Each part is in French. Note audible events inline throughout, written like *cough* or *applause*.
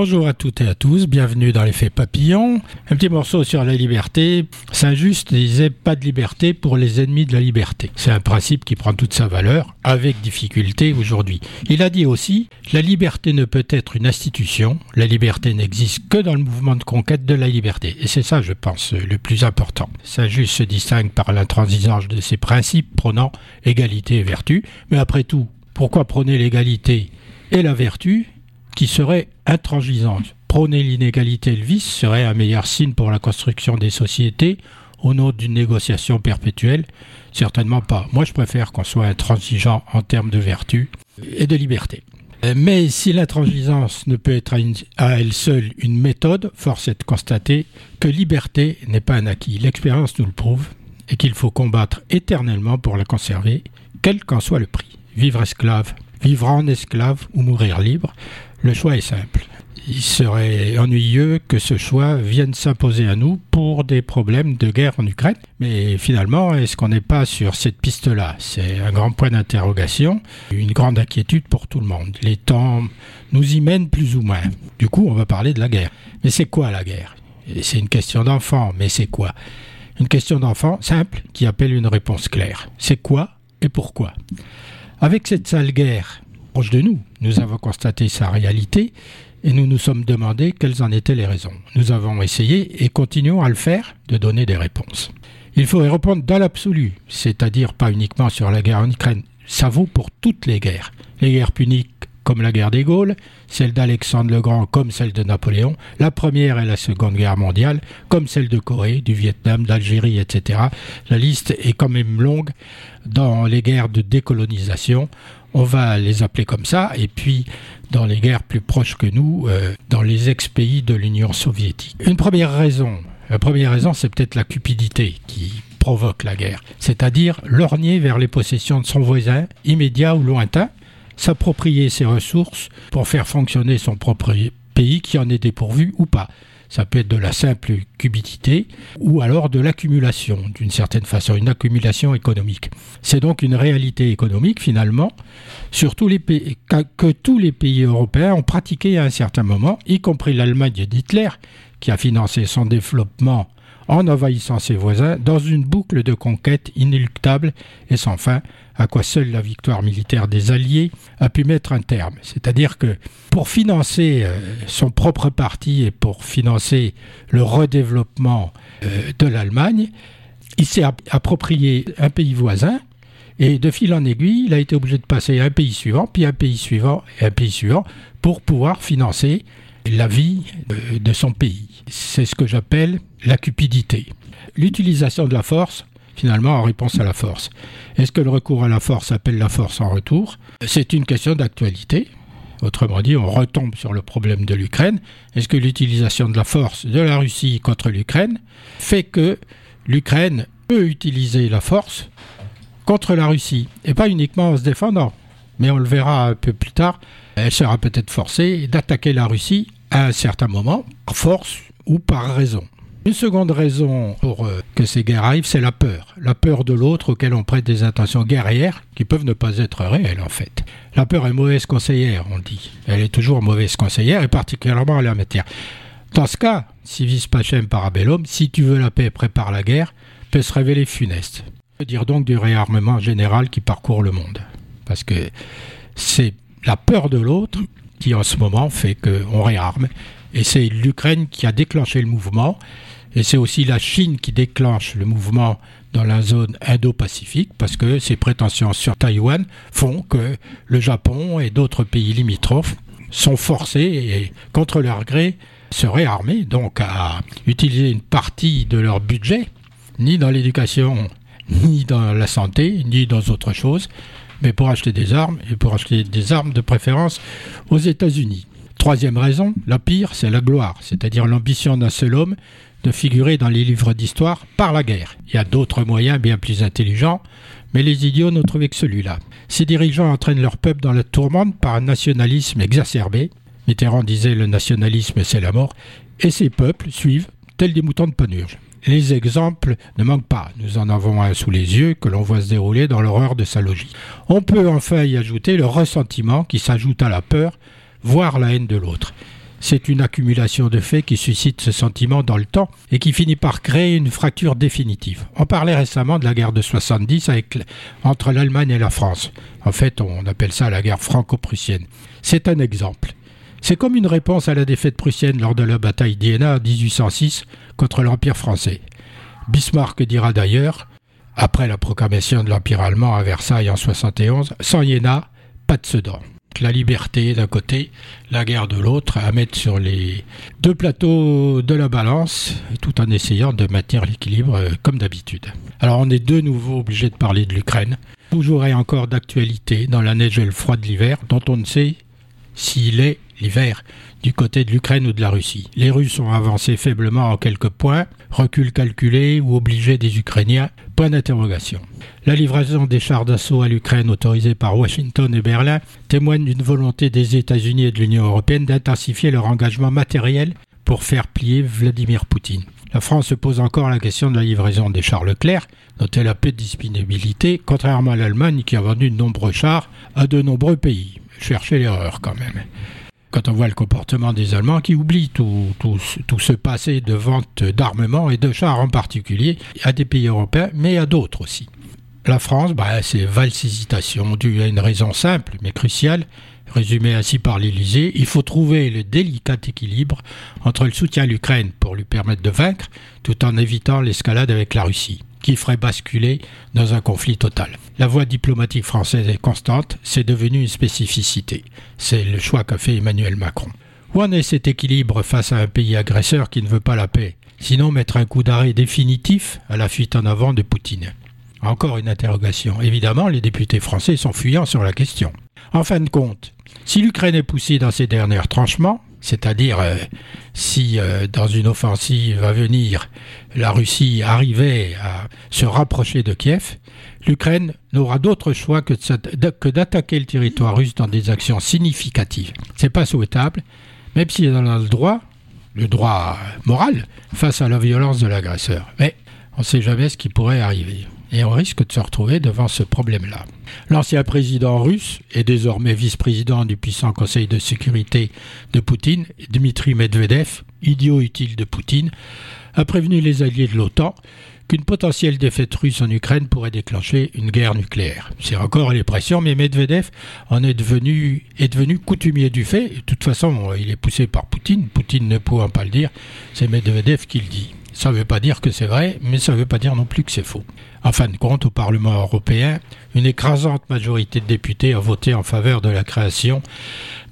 Bonjour à toutes et à tous, bienvenue dans l'effet papillon. Un petit morceau sur la liberté. Saint-Just disait pas de liberté pour les ennemis de la liberté. C'est un principe qui prend toute sa valeur, avec difficulté aujourd'hui. Il a dit aussi, la liberté ne peut être une institution, la liberté n'existe que dans le mouvement de conquête de la liberté. Et c'est ça, je pense, le plus important. Saint-Just se distingue par l'intransigeance de ses principes prônant égalité et vertu. Mais après tout, pourquoi prôner l'égalité et la vertu? Qui serait intransigeante. Prôner l'inégalité et le vice serait un meilleur signe pour la construction des sociétés au nom d'une négociation perpétuelle Certainement pas. Moi, je préfère qu'on soit intransigeant en termes de vertu et de liberté. Mais si l'intransigeance ne peut être à elle seule une méthode, force est de constater que liberté n'est pas un acquis. L'expérience nous le prouve et qu'il faut combattre éternellement pour la conserver, quel qu'en soit le prix. Vivre esclave, vivre en esclave ou mourir libre, le choix est simple. Il serait ennuyeux que ce choix vienne s'imposer à nous pour des problèmes de guerre en Ukraine. Mais finalement, est-ce qu'on n'est pas sur cette piste-là? C'est un grand point d'interrogation, une grande inquiétude pour tout le monde. Les temps nous y mènent plus ou moins. Du coup, on va parler de la guerre. Mais c'est quoi la guerre? C'est une question d'enfant, mais c'est quoi? Une question d'enfant simple qui appelle une réponse claire. C'est quoi et pourquoi? Avec cette sale guerre, de nous. Nous avons constaté sa réalité et nous nous sommes demandé quelles en étaient les raisons. Nous avons essayé et continuons à le faire de donner des réponses. Il faut y répondre dans l'absolu, c'est-à-dire pas uniquement sur la guerre en Ukraine. Ça vaut pour toutes les guerres. Les guerres puniques comme la guerre des Gaules, celle d'Alexandre le Grand comme celle de Napoléon, la première et la seconde guerre mondiale, comme celle de Corée, du Vietnam, d'Algérie, etc. La liste est quand même longue dans les guerres de décolonisation on va les appeler comme ça, et puis dans les guerres plus proches que nous, euh, dans les ex-pays de l'Union soviétique. Une première raison, première raison, c'est peut-être la cupidité qui provoque la guerre, c'est-à-dire lorgner vers les possessions de son voisin, immédiat ou lointain, s'approprier ses ressources pour faire fonctionner son propre pays qui en est dépourvu ou pas. Ça peut être de la simple cubitité ou alors de l'accumulation, d'une certaine façon, une accumulation économique. C'est donc une réalité économique finalement que tous les pays européens ont pratiqué à un certain moment, y compris l'Allemagne d'Hitler, qui a financé son développement en envahissant ses voisins dans une boucle de conquête inéluctable et sans fin à quoi seule la victoire militaire des Alliés a pu mettre un terme. C'est-à-dire que pour financer euh, son propre parti et pour financer le redéveloppement euh, de l'Allemagne, il s'est approprié un pays voisin et de fil en aiguille, il a été obligé de passer à un pays suivant, puis un pays suivant et un pays suivant pour pouvoir financer la vie euh, de son pays. C'est ce que j'appelle la cupidité. L'utilisation de la force finalement en réponse à la force. Est-ce que le recours à la force appelle la force en retour? C'est une question d'actualité. Autrement dit, on retombe sur le problème de l'Ukraine. Est-ce que l'utilisation de la force de la Russie contre l'Ukraine fait que l'Ukraine peut utiliser la force contre la Russie? Et pas uniquement en se défendant, mais on le verra un peu plus tard, elle sera peut-être forcée d'attaquer la Russie à un certain moment, par force ou par raison. Une seconde raison pour euh, que ces guerres arrivent, c'est la peur. La peur de l'autre auquel on prête des intentions guerrières qui peuvent ne pas être réelles en fait. La peur est mauvaise conseillère, on dit. Elle est toujours mauvaise conseillère et particulièrement en la matière. Dans ce cas, si vis pacem parabellum, si tu veux la paix, prépare la guerre, peut se révéler funeste. veut dire donc du réarmement général qui parcourt le monde. Parce que c'est la peur de l'autre qui en ce moment fait qu'on réarme. Et c'est l'Ukraine qui a déclenché le mouvement. Et c'est aussi la Chine qui déclenche le mouvement dans la zone Indo-Pacifique parce que ses prétentions sur Taïwan font que le Japon et d'autres pays limitrophes sont forcés et contre leur gré se réarmer donc à utiliser une partie de leur budget ni dans l'éducation ni dans la santé ni dans autre chose mais pour acheter des armes et pour acheter des armes de préférence aux États-Unis. Troisième raison, la pire, c'est la gloire, c'est-à-dire l'ambition d'un seul homme de figurer dans les livres d'histoire par la guerre. Il y a d'autres moyens bien plus intelligents, mais les idiots n'ont trouvé que celui-là. Ces dirigeants entraînent leur peuple dans la tourmente par un nationalisme exacerbé. Mitterrand disait le nationalisme c'est la mort, et ces peuples suivent tels des moutons de panurge. Les exemples ne manquent pas. Nous en avons un sous les yeux que l'on voit se dérouler dans l'horreur de sa logique. On peut enfin y ajouter le ressentiment qui s'ajoute à la peur, voire la haine de l'autre. C'est une accumulation de faits qui suscite ce sentiment dans le temps et qui finit par créer une fracture définitive. On parlait récemment de la guerre de 70 avec, entre l'Allemagne et la France. En fait, on appelle ça la guerre franco-prussienne. C'est un exemple. C'est comme une réponse à la défaite prussienne lors de la bataille d'Iéna en 1806 contre l'Empire français. Bismarck dira d'ailleurs, après la proclamation de l'Empire allemand à Versailles en 71, sans Iéna, pas de Sedan la liberté d'un côté, la guerre de l'autre, à mettre sur les deux plateaux de la balance, tout en essayant de maintenir l'équilibre euh, comme d'habitude. Alors on est de nouveau obligé de parler de l'Ukraine, toujours et encore d'actualité dans la neige et le froid de l'hiver, dont on ne sait s'il est l'hiver du côté de l'Ukraine ou de la Russie. Les Russes ont avancé faiblement en quelques points, recul calculé ou obligé des Ukrainiens, point d'interrogation. La livraison des chars d'assaut à l'Ukraine autorisés par Washington et Berlin témoigne d'une volonté des États-Unis et de l'Union européenne d'intensifier leur engagement matériel pour faire plier Vladimir Poutine. La France se pose encore la question de la livraison des chars Leclerc, dont elle a peu de disponibilité, contrairement à l'Allemagne qui a vendu de nombreux chars à de nombreux pays. Cherchez l'erreur quand même quand on voit le comportement des Allemands qui oublient tout, ce passé de vente d'armement et de chars en particulier à des pays européens, mais à d'autres aussi. La France, bah, c'est valse hésitation due à une raison simple mais cruciale, résumée ainsi par l'Élysée, il faut trouver le délicat équilibre entre le soutien à l'Ukraine pour lui permettre de vaincre, tout en évitant l'escalade avec la Russie qui ferait basculer dans un conflit total. La voie diplomatique française est constante, c'est devenu une spécificité. C'est le choix qu'a fait Emmanuel Macron. Où en est cet équilibre face à un pays agresseur qui ne veut pas la paix Sinon mettre un coup d'arrêt définitif à la fuite en avant de Poutine? Encore une interrogation. Évidemment, les députés français sont fuyants sur la question. En fin de compte, si l'Ukraine est poussée dans ses derniers tranchements, c'est-à-dire euh, si euh, dans une offensive à venir, la Russie arrivait à se rapprocher de Kiev, l'Ukraine n'aura d'autre choix que, d'attaquer le territoire russe dans des actions significatives. C'est pas souhaitable, même si elle a le droit, le droit moral, face à la violence de l'agresseur. Mais on ne sait jamais ce qui pourrait arriver et on risque de se retrouver devant ce problème-là. L'ancien président russe et désormais vice-président du puissant Conseil de sécurité de Poutine, Dmitri Medvedev, idiot utile de Poutine, a prévenu les alliés de l'OTAN qu'une potentielle défaite russe en Ukraine pourrait déclencher une guerre nucléaire. C'est encore les pressions, mais Medvedev en est devenu, est devenu coutumier du fait. de toute façon, il est poussé par Poutine. Poutine ne pouvant pas le dire, c'est Medvedev qui le dit. Ça ne veut pas dire que c'est vrai, mais ça ne veut pas dire non plus que c'est faux. En fin de compte, au Parlement européen, une écrasante majorité de députés a voté en faveur de la création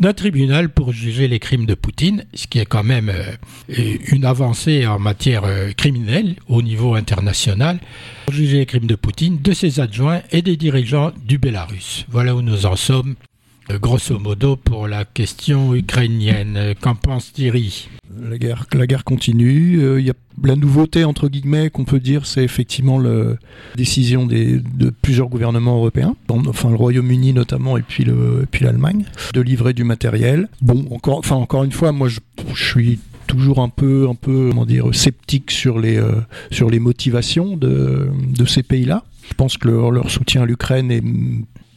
d'un tribunal pour juger les crimes de Poutine, ce qui est quand même euh, une avancée en matière euh, criminelle au niveau international, pour juger les crimes de Poutine, de ses adjoints et des dirigeants du Bélarus. Voilà où nous en sommes grosso modo pour la question ukrainienne. Qu'en pense Thierry? La guerre, la guerre continue. Euh, y a la nouveauté entre guillemets qu'on peut dire, c'est effectivement la décision de plusieurs gouvernements européens, enfin le Royaume-Uni notamment et puis le, puis l'Allemagne, de livrer du matériel. Bon, encore, enfin encore une fois, moi je, suis toujours un peu, un peu, comment dire, sceptique sur les, euh, sur les motivations de, ces pays-là. Je pense que leur soutien à l'Ukraine est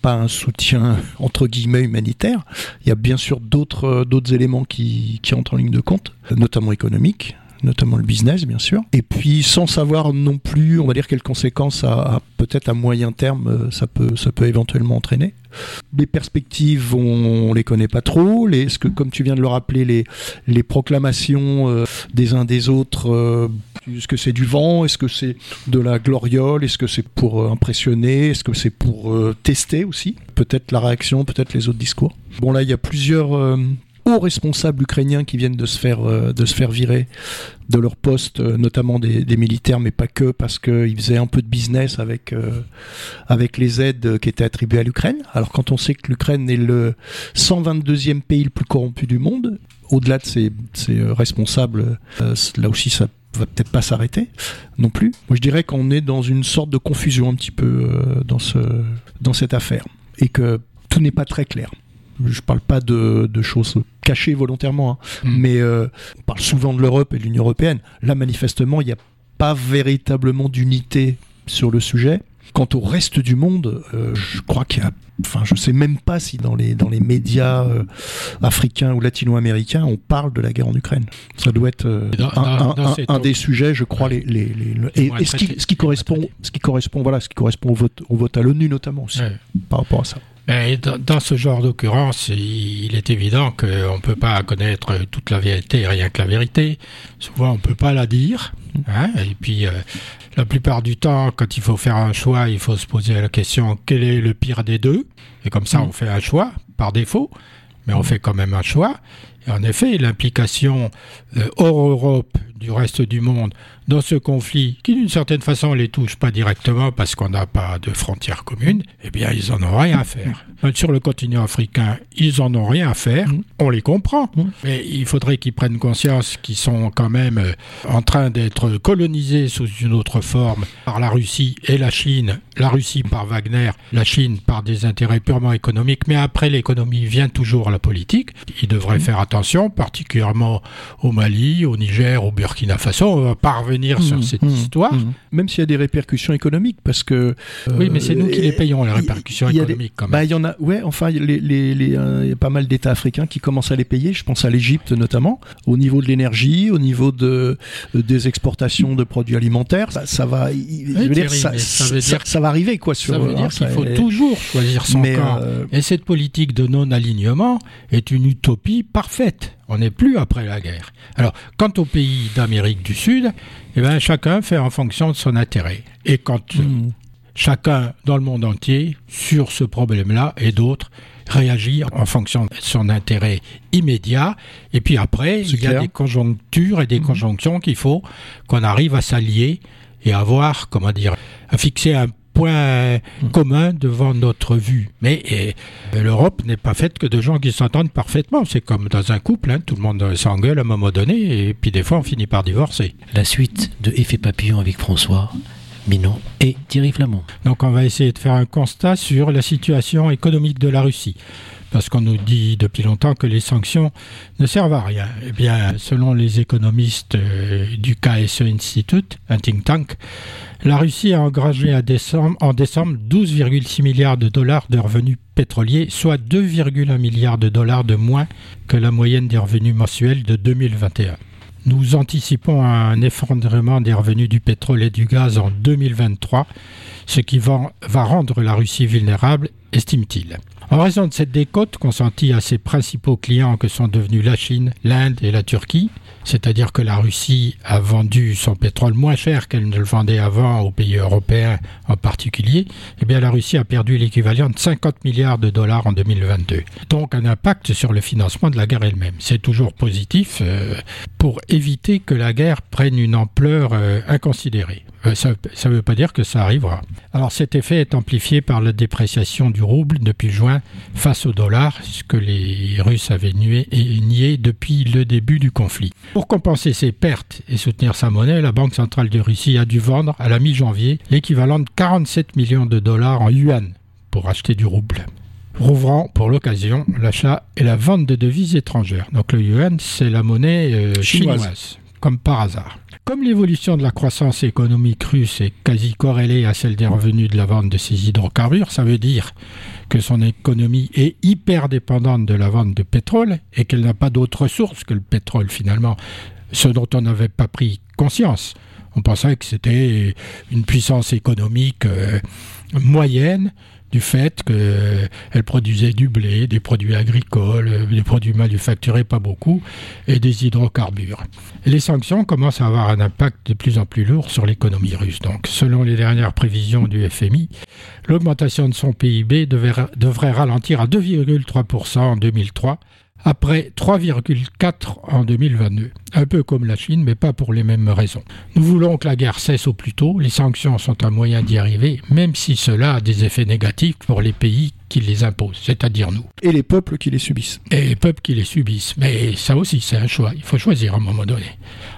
pas un soutien entre guillemets humanitaire. Il y a bien sûr d'autres euh, éléments qui, qui entrent en ligne de compte, notamment économiques notamment le business bien sûr, et puis sans savoir non plus, on va dire quelles conséquences peut-être à moyen terme euh, ça peut ça peut éventuellement entraîner. Les perspectives, on, on les connaît pas trop. Les, ce que, comme tu viens de le rappeler, les, les proclamations euh, des uns des autres, euh, est-ce que c'est du vent? Est-ce que c'est de la gloriole? Est-ce que c'est pour impressionner? Est-ce que c'est pour tester aussi? Peut-être la réaction, peut-être les autres discours. Bon là, il y a plusieurs responsables ukrainiens qui viennent de se faire, euh, de se faire virer de leur poste, euh, notamment des, militaires, mais pas que, parce qu'ils faisaient un peu de business avec, euh, avec les aides qui étaient attribuées à l'Ukraine. Alors quand on sait que l'Ukraine est le 122e pays le plus corrompu du monde, au-delà de ses, responsables, là aussi ça va peut-être pas s'arrêter non plus. Moi je dirais qu'on est dans une sorte de confusion un petit peu dans, ce, dans cette affaire et que tout n'est pas très clair je parle pas de, choses cachées volontairement, hein. mm. mais euh, on parle souvent de l'Europe et de l'Union européenne. Là, manifestement, il n'y a pas véritablement d'unité sur le sujet. Quant au reste du monde, euh, je crois qu'il y a enfin je sais même pas si dans les dans les médias euh, africains ou latino-américains on parle de la guerre en Ukraine. Ça doit être euh, Dans- un, dans- un- dans un- ces un taux. des sujets, je crois, les, les, les- le- Qui et, ce qui, ce correspond ce qui correspond voilà ce qui correspond au vote au vote à l'ONU notamment aussi Ouais. par rapport à ça. Dans, ce genre d'occurrence, il est évident qu'on ne peut pas connaître toute la vérité, rien que la vérité. Souvent, on ne peut pas la dire. hein. Et puis, euh, la plupart du temps, quand il faut faire un choix, il faut se poser la question quel est le pire des deux? Et comme ça, on fait un choix par défaut, mais on fait quand même un choix. Et en effet, l'implication euh, hors Europe du reste du monde dans ce conflit, qui d'une certaine façon les touche pas directement parce qu'on n'a pas de frontières communes, eh bien, ils en ont rien à faire. Euh, Sur le continent africain, ils en ont rien à faire. Mm. On les comprend. Mm. Mais il faudrait qu'ils prennent conscience qu'ils sont quand même euh, en train d'être colonisés sous une autre forme par la Russie et la Chine. La Russie par Wagner, la Chine par des intérêts purement économiques. Mais après l'économie vient toujours la politique. Ils devraient faire attention, particulièrement au Mali, au Niger, au Burkina Faso. On va pas revenir sur Mmh, cette mmh, histoire. mmh. Même s'il y a des répercussions économiques, parce que. Oui, mais c'est nous qui euh, les payons, les répercussions il y des- économiques, quand même. Bah, il y en a, ouais, enfin, les, les, les, euh, il y a pas mal d'États africains qui commencent à les payer. Je pense à l'Égypte notamment, au niveau de l'énergie, au niveau de, euh, des exportations de produits alimentaires. Ça, ça va, il- je veux dire, ça, ça ça, veut dire- ça va arriver, quoi, sur Ça veut hein, dire qu'il ça faut est- toujours choisir son mais, camp. euh, Et cette politique de non-alignement est une utopie parfaite. On n'est plus après la guerre. Alors, quant aux pays d'Amérique du Sud, eh ben, chacun fait en fonction de son intérêt. Et quand mmh. chacun dans le monde entier, sur ce problème-là et d'autres, réagit en fonction de son intérêt immédiat. Et puis après, il y a clair. des conjonctures et des Mhm. conjonctions qu'il faut qu'on arrive à s'allier et à avoir, comment dire, à fixer un point commun devant notre vue. Mais eh, l'Europe n'est pas faite que de gens qui s'entendent parfaitement. C'est comme dans un couple, hein, tout le monde s'engueule à un moment donné et puis des fois on finit par divorcer. La suite de Effet Papillon avec François, Minon et Thierry Flamand. Donc on va essayer de faire un constat sur la situation économique de la Russie. Parce qu'on nous dit depuis longtemps que les sanctions ne servent à rien. Eh bien, selon les économistes euh, du KSE Institute, un think tank, la Russie a engagé en décembre 12,6 milliards de dollars de revenus pétroliers, soit 2,1 milliards de dollars de moins que la moyenne des revenus mensuels de 2021. Nous anticipons un effondrement des revenus du pétrole et du gaz en 2023, ce qui va, va rendre la Russie vulnérable, estime-t-il. En raison de cette décote consentie à ses principaux clients que sont devenus la Chine, l'Inde et la Turquie, c'est-à-dire que la Russie a vendu son pétrole moins cher qu'elle ne le vendait avant aux pays européens en particulier, eh bien la Russie a perdu l'équivalent de 50 milliards de dollars en 2022. Donc un impact sur le financement de la guerre elle-même. C'est toujours positif euh, pour éviter que la guerre prenne une ampleur euh, inconsidérée. Euh, ça ne veut pas dire que ça arrivera. Alors cet effet est amplifié par la dépréciation du rouble depuis juin face au dollar, ce que les Russes avaient nié, et nié depuis le début du conflit. Pour compenser ces pertes et soutenir sa monnaie, la Banque centrale de Russie a dû vendre à la mi-janvier l'équivalent de 47 millions de dollars en yuan pour acheter du rouble rouvrant pour l'occasion l'achat et la vente de devises étrangères. Donc le yuan, c'est la monnaie euh, Chinoise. chinoise, comme par hasard. Comme l'évolution de la croissance économique russe est quasi corrélée à celle des revenus de la vente de ses hydrocarbures, ça veut dire que son économie est hyper dépendante de la vente de pétrole et qu'elle n'a pas d'autre source que le pétrole finalement, ce dont on n'avait pas pris conscience. On pensait que c'était une puissance économique euh, moyenne du fait qu'elle produisait du blé, des produits agricoles, euh, des produits manufacturés, pas beaucoup, et des hydrocarbures. Les sanctions commencent à avoir un impact de plus en plus lourd sur l'économie russe. Donc, selon les dernières prévisions du FMI, l'augmentation de son PIB devrait ralentir à 2,3% en 2003 après 3,4 en 2022. Un peu comme la Chine, mais pas pour les mêmes raisons. Nous voulons que la guerre cesse au plus tôt. Les sanctions sont un moyen d'y arriver, même si cela a des effets négatifs pour les pays qui les imposent, c'est-à-dire nous, Et les peuples qui les subissent. et les peuples qui les subissent. Mais ça aussi, c'est un choix. Il faut choisir à un moment donné.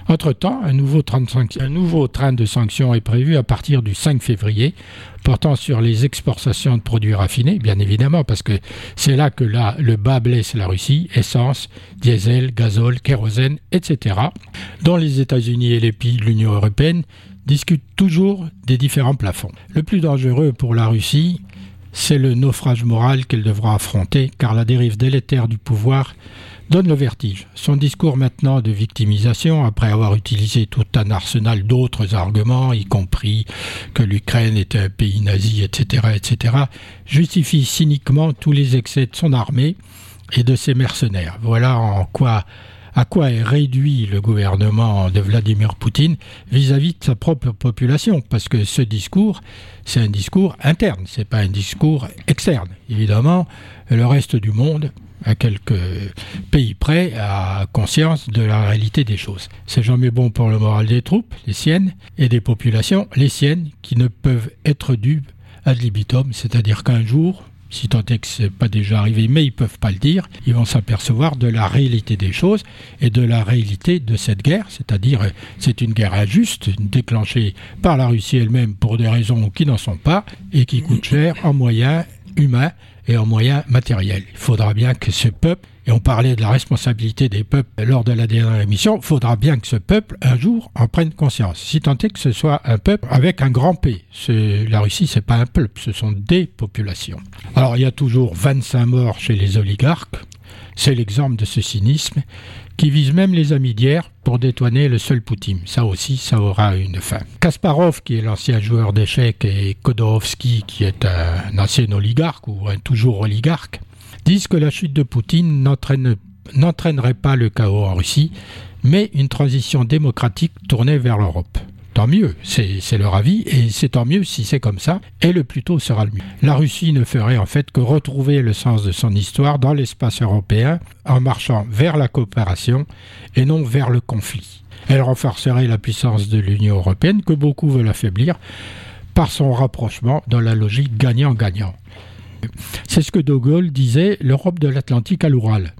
Entre-temps, un nouveau train de sanctions, un nouveau train de sanctions est prévu à partir du 5 février, portant sur les exportations de produits raffinés, bien évidemment, parce que c'est là que là, le bas blesse la Russie, essence, diesel, gazole, kérosène, etc., dont les États-Unis et les pays de l'Union européenne discute toujours des différents plafonds. Le plus dangereux pour la Russie, c'est le naufrage moral qu'elle devra affronter, car la dérive délétère du pouvoir donne le vertige. Son discours maintenant de victimisation, après avoir utilisé tout un arsenal d'autres arguments, y compris que l'Ukraine était un pays nazi, etc., etc., justifie cyniquement tous les excès de son armée et de ses mercenaires. Voilà en quoi à quoi est réduit le gouvernement de Vladimir Poutine vis-à-vis de sa propre population, parce que ce discours, c'est un discours interne, c'est pas un discours externe. Évidemment, le reste du monde, à quelques pays près, a conscience de la réalité des choses. C'est jamais bon pour le moral des troupes, les siennes, et des populations, les siennes, qui ne peuvent être dues ad libitum, c'est-à-dire qu'un jour, si tant est que ce n'est pas déjà arrivé, mais ils ne peuvent pas le dire, ils vont s'apercevoir de la réalité des choses et de la réalité de cette guerre, c'est-à-dire c'est une guerre injuste, déclenchée par la Russie elle-même pour des raisons qui n'en sont pas et qui coûte cher en moyens humains et en moyens matériels. Il faudra bien que ce peuple et on parlait de la responsabilité des peuples lors de la dernière émission, il faudra bien que ce peuple, un jour, en prenne conscience. Si tant est que ce soit un peuple avec un grand P. La Russie, c'est pas un peuple, ce sont des populations. Alors, il y a toujours 25 morts chez les oligarques. C'est l'exemple de ce cynisme qui vise même les amis d'hier pour détourner le seul Poutine. Ça aussi, ça aura une fin. Kasparov, qui est l'ancien joueur d'échecs, et Kodorovsky, qui est un ancien oligarque ou un toujours oligarque, disent que la chute de Poutine n'entraînerait pas le chaos en Russie, mais une transition démocratique tournée vers l'Europe. Tant mieux, c'est leur avis, et c'est tant mieux si c'est comme ça, et le plus tôt sera le mieux. La Russie ne ferait en fait que retrouver le sens de son histoire dans l'espace européen en marchant vers la coopération et non vers le conflit. Elle renforcerait la puissance de l'Union européenne que beaucoup veulent affaiblir par son rapprochement dans la logique gagnant-gagnant. C'est ce que De Gaulle disait, l'Europe de l'Atlantique à l'Oural.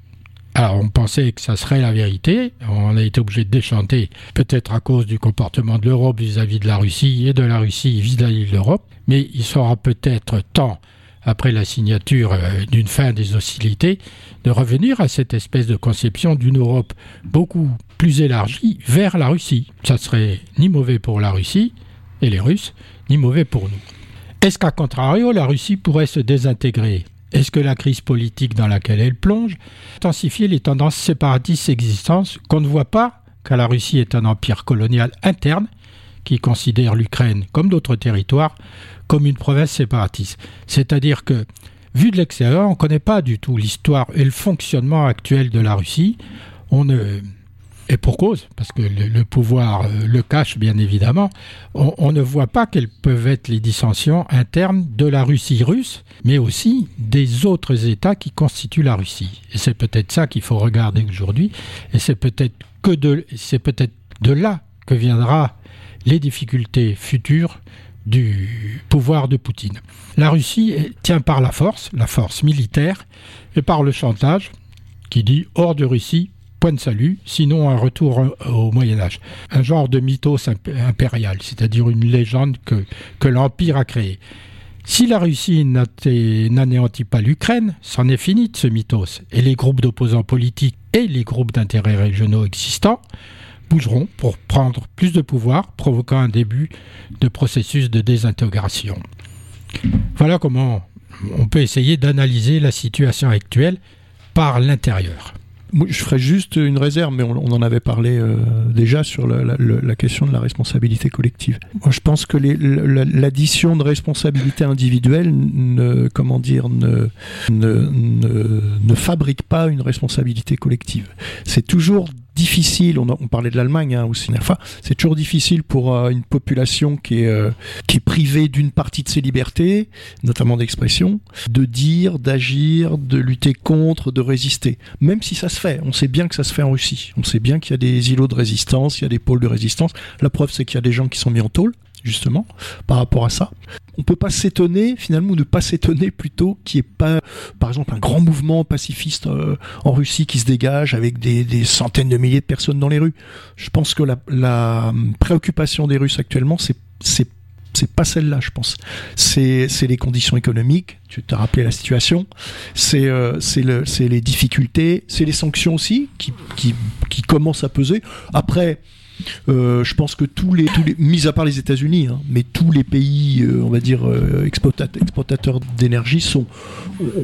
Alors on pensait que ça serait la vérité, on a été obligé de déchanter, peut-être à cause du comportement de l'Europe vis-à-vis de la Russie et de la Russie vis-à-vis de l'Europe, mais il sera peut-être temps, après la signature euh, d'une fin des hostilités, de revenir à cette espèce de conception d'une Europe beaucoup plus élargie vers la Russie. Ça serait ni mauvais pour la Russie et les Russes, ni mauvais pour nous. Est-ce qu'à contrario, la Russie pourrait se désintégrer? Est-ce que la crise politique dans laquelle elle plonge intensifie les tendances séparatistes existantes qu'on ne voit pas car la Russie est un empire colonial interne qui considère l'Ukraine comme d'autres territoires comme une province séparatiste? C'est-à-dire que, vu de l'extérieur, on ne connaît pas du tout l'histoire et le fonctionnement actuel de la Russie. On ne et pour cause, parce que le, pouvoir euh, le cache bien évidemment, on, ne voit pas quelles peuvent être les dissensions internes de la Russie russe, mais aussi des autres États qui constituent la Russie. Et c'est peut-être ça qu'il faut regarder aujourd'hui, et c'est peut-être que de, c'est peut-être de là que viendra les difficultés futures du pouvoir de Poutine. La Russie tient par la force, la force militaire, et par le chantage, qui dit hors de Russie, point de salut, sinon un retour au Moyen Âge. Un genre de mythos impérial, c'est-à-dire une légende que, l'Empire a créée. Si la Russie n'anéantit pas l'Ukraine, c'en est fini de ce mythos, et les groupes d'opposants politiques et les groupes d'intérêts régionaux existants bougeront pour prendre plus de pouvoir, provoquant un début de processus de désintégration. Voilà comment on peut essayer d'analyser la situation actuelle par l'intérieur je ferais juste une réserve, mais on, en avait parlé euh, déjà sur la, question de la responsabilité collective. Moi, je pense que l'addition de responsabilité individuelle, ne, comment dire, ne, ne, ne, fabrique pas une responsabilité collective. C'est toujours difficile, on, parlait de l'Allemagne hein, aussi, c'est toujours difficile pour euh, une population qui est, euh, qui est privée d'une partie de ses libertés, notamment d'expression, de dire, d'agir, de lutter contre, de résister. Même si ça se fait, on sait bien que ça se fait en Russie, on sait bien qu'il y a des îlots de résistance, il y a des pôles de résistance. La preuve, c'est qu'il y a des gens qui sont mis en tôle, justement, par rapport à ça. On peut pas s'étonner, finalement, ou ne pas s'étonner plutôt qu'il n'y ait pas, par exemple, un grand mouvement pacifiste euh, en Russie qui se dégage avec des, centaines de milliers de personnes dans les rues. Je pense que la, préoccupation des Russes actuellement, c'est pas celle-là, je pense. C'est les conditions économiques. Tu t'as rappelé la situation. C'est euh, les difficultés. C'est les sanctions aussi qui, qui commencent à peser. Après, Euh, je pense que tous les, tous les, mis à part les États-Unis, hein, mais tous les pays, euh, on va dire, euh, exportateurs d'énergie sont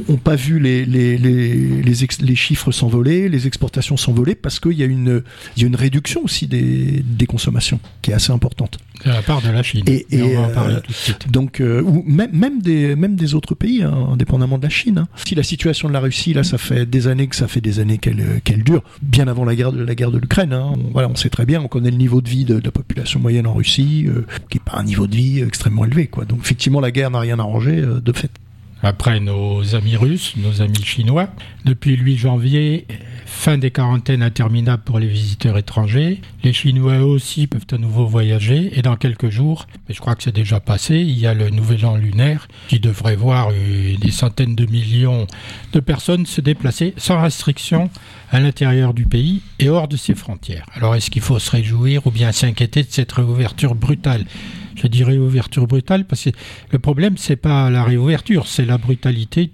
ont pas vu les, les, les, les, chiffres s'envoler, les exportations s'envoler, parce qu'il y, a une, y a une réduction aussi des, des consommations qui est assez importante. À la part de la Chine. Et, on va en parler tout de suite. Donc, ou même, même, des, même des autres pays, hein, indépendamment de la Chine. Hein. Si la situation de la Russie, là, ça fait des années que ça fait des années qu'elle qu'elle dure, bien avant la guerre de, la guerre de l'Ukraine. Voilà, on sait très bien, on connaît le niveau de vie de, la population moyenne en Russie, euh, qui n'est pas un niveau de vie extrêmement élevé. Donc effectivement, la guerre n'a rien arrangé euh, de fait. Après nos amis russes, nos amis chinois, depuis le 8 janvier, fin des quarantaines interminables pour les visiteurs étrangers. Les Chinois aussi peuvent à nouveau voyager et dans quelques jours, mais je crois que c'est déjà passé, il y a le nouvel an lunaire qui devrait voir des centaines de millions de personnes se déplacer sans restriction à l'intérieur du pays et hors de ses frontières. Alors est-ce qu'il faut se réjouir ou bien s'inquiéter de cette réouverture brutale? Je dis réouverture brutale parce que le problème c'est pas la réouverture, c'est la brutalité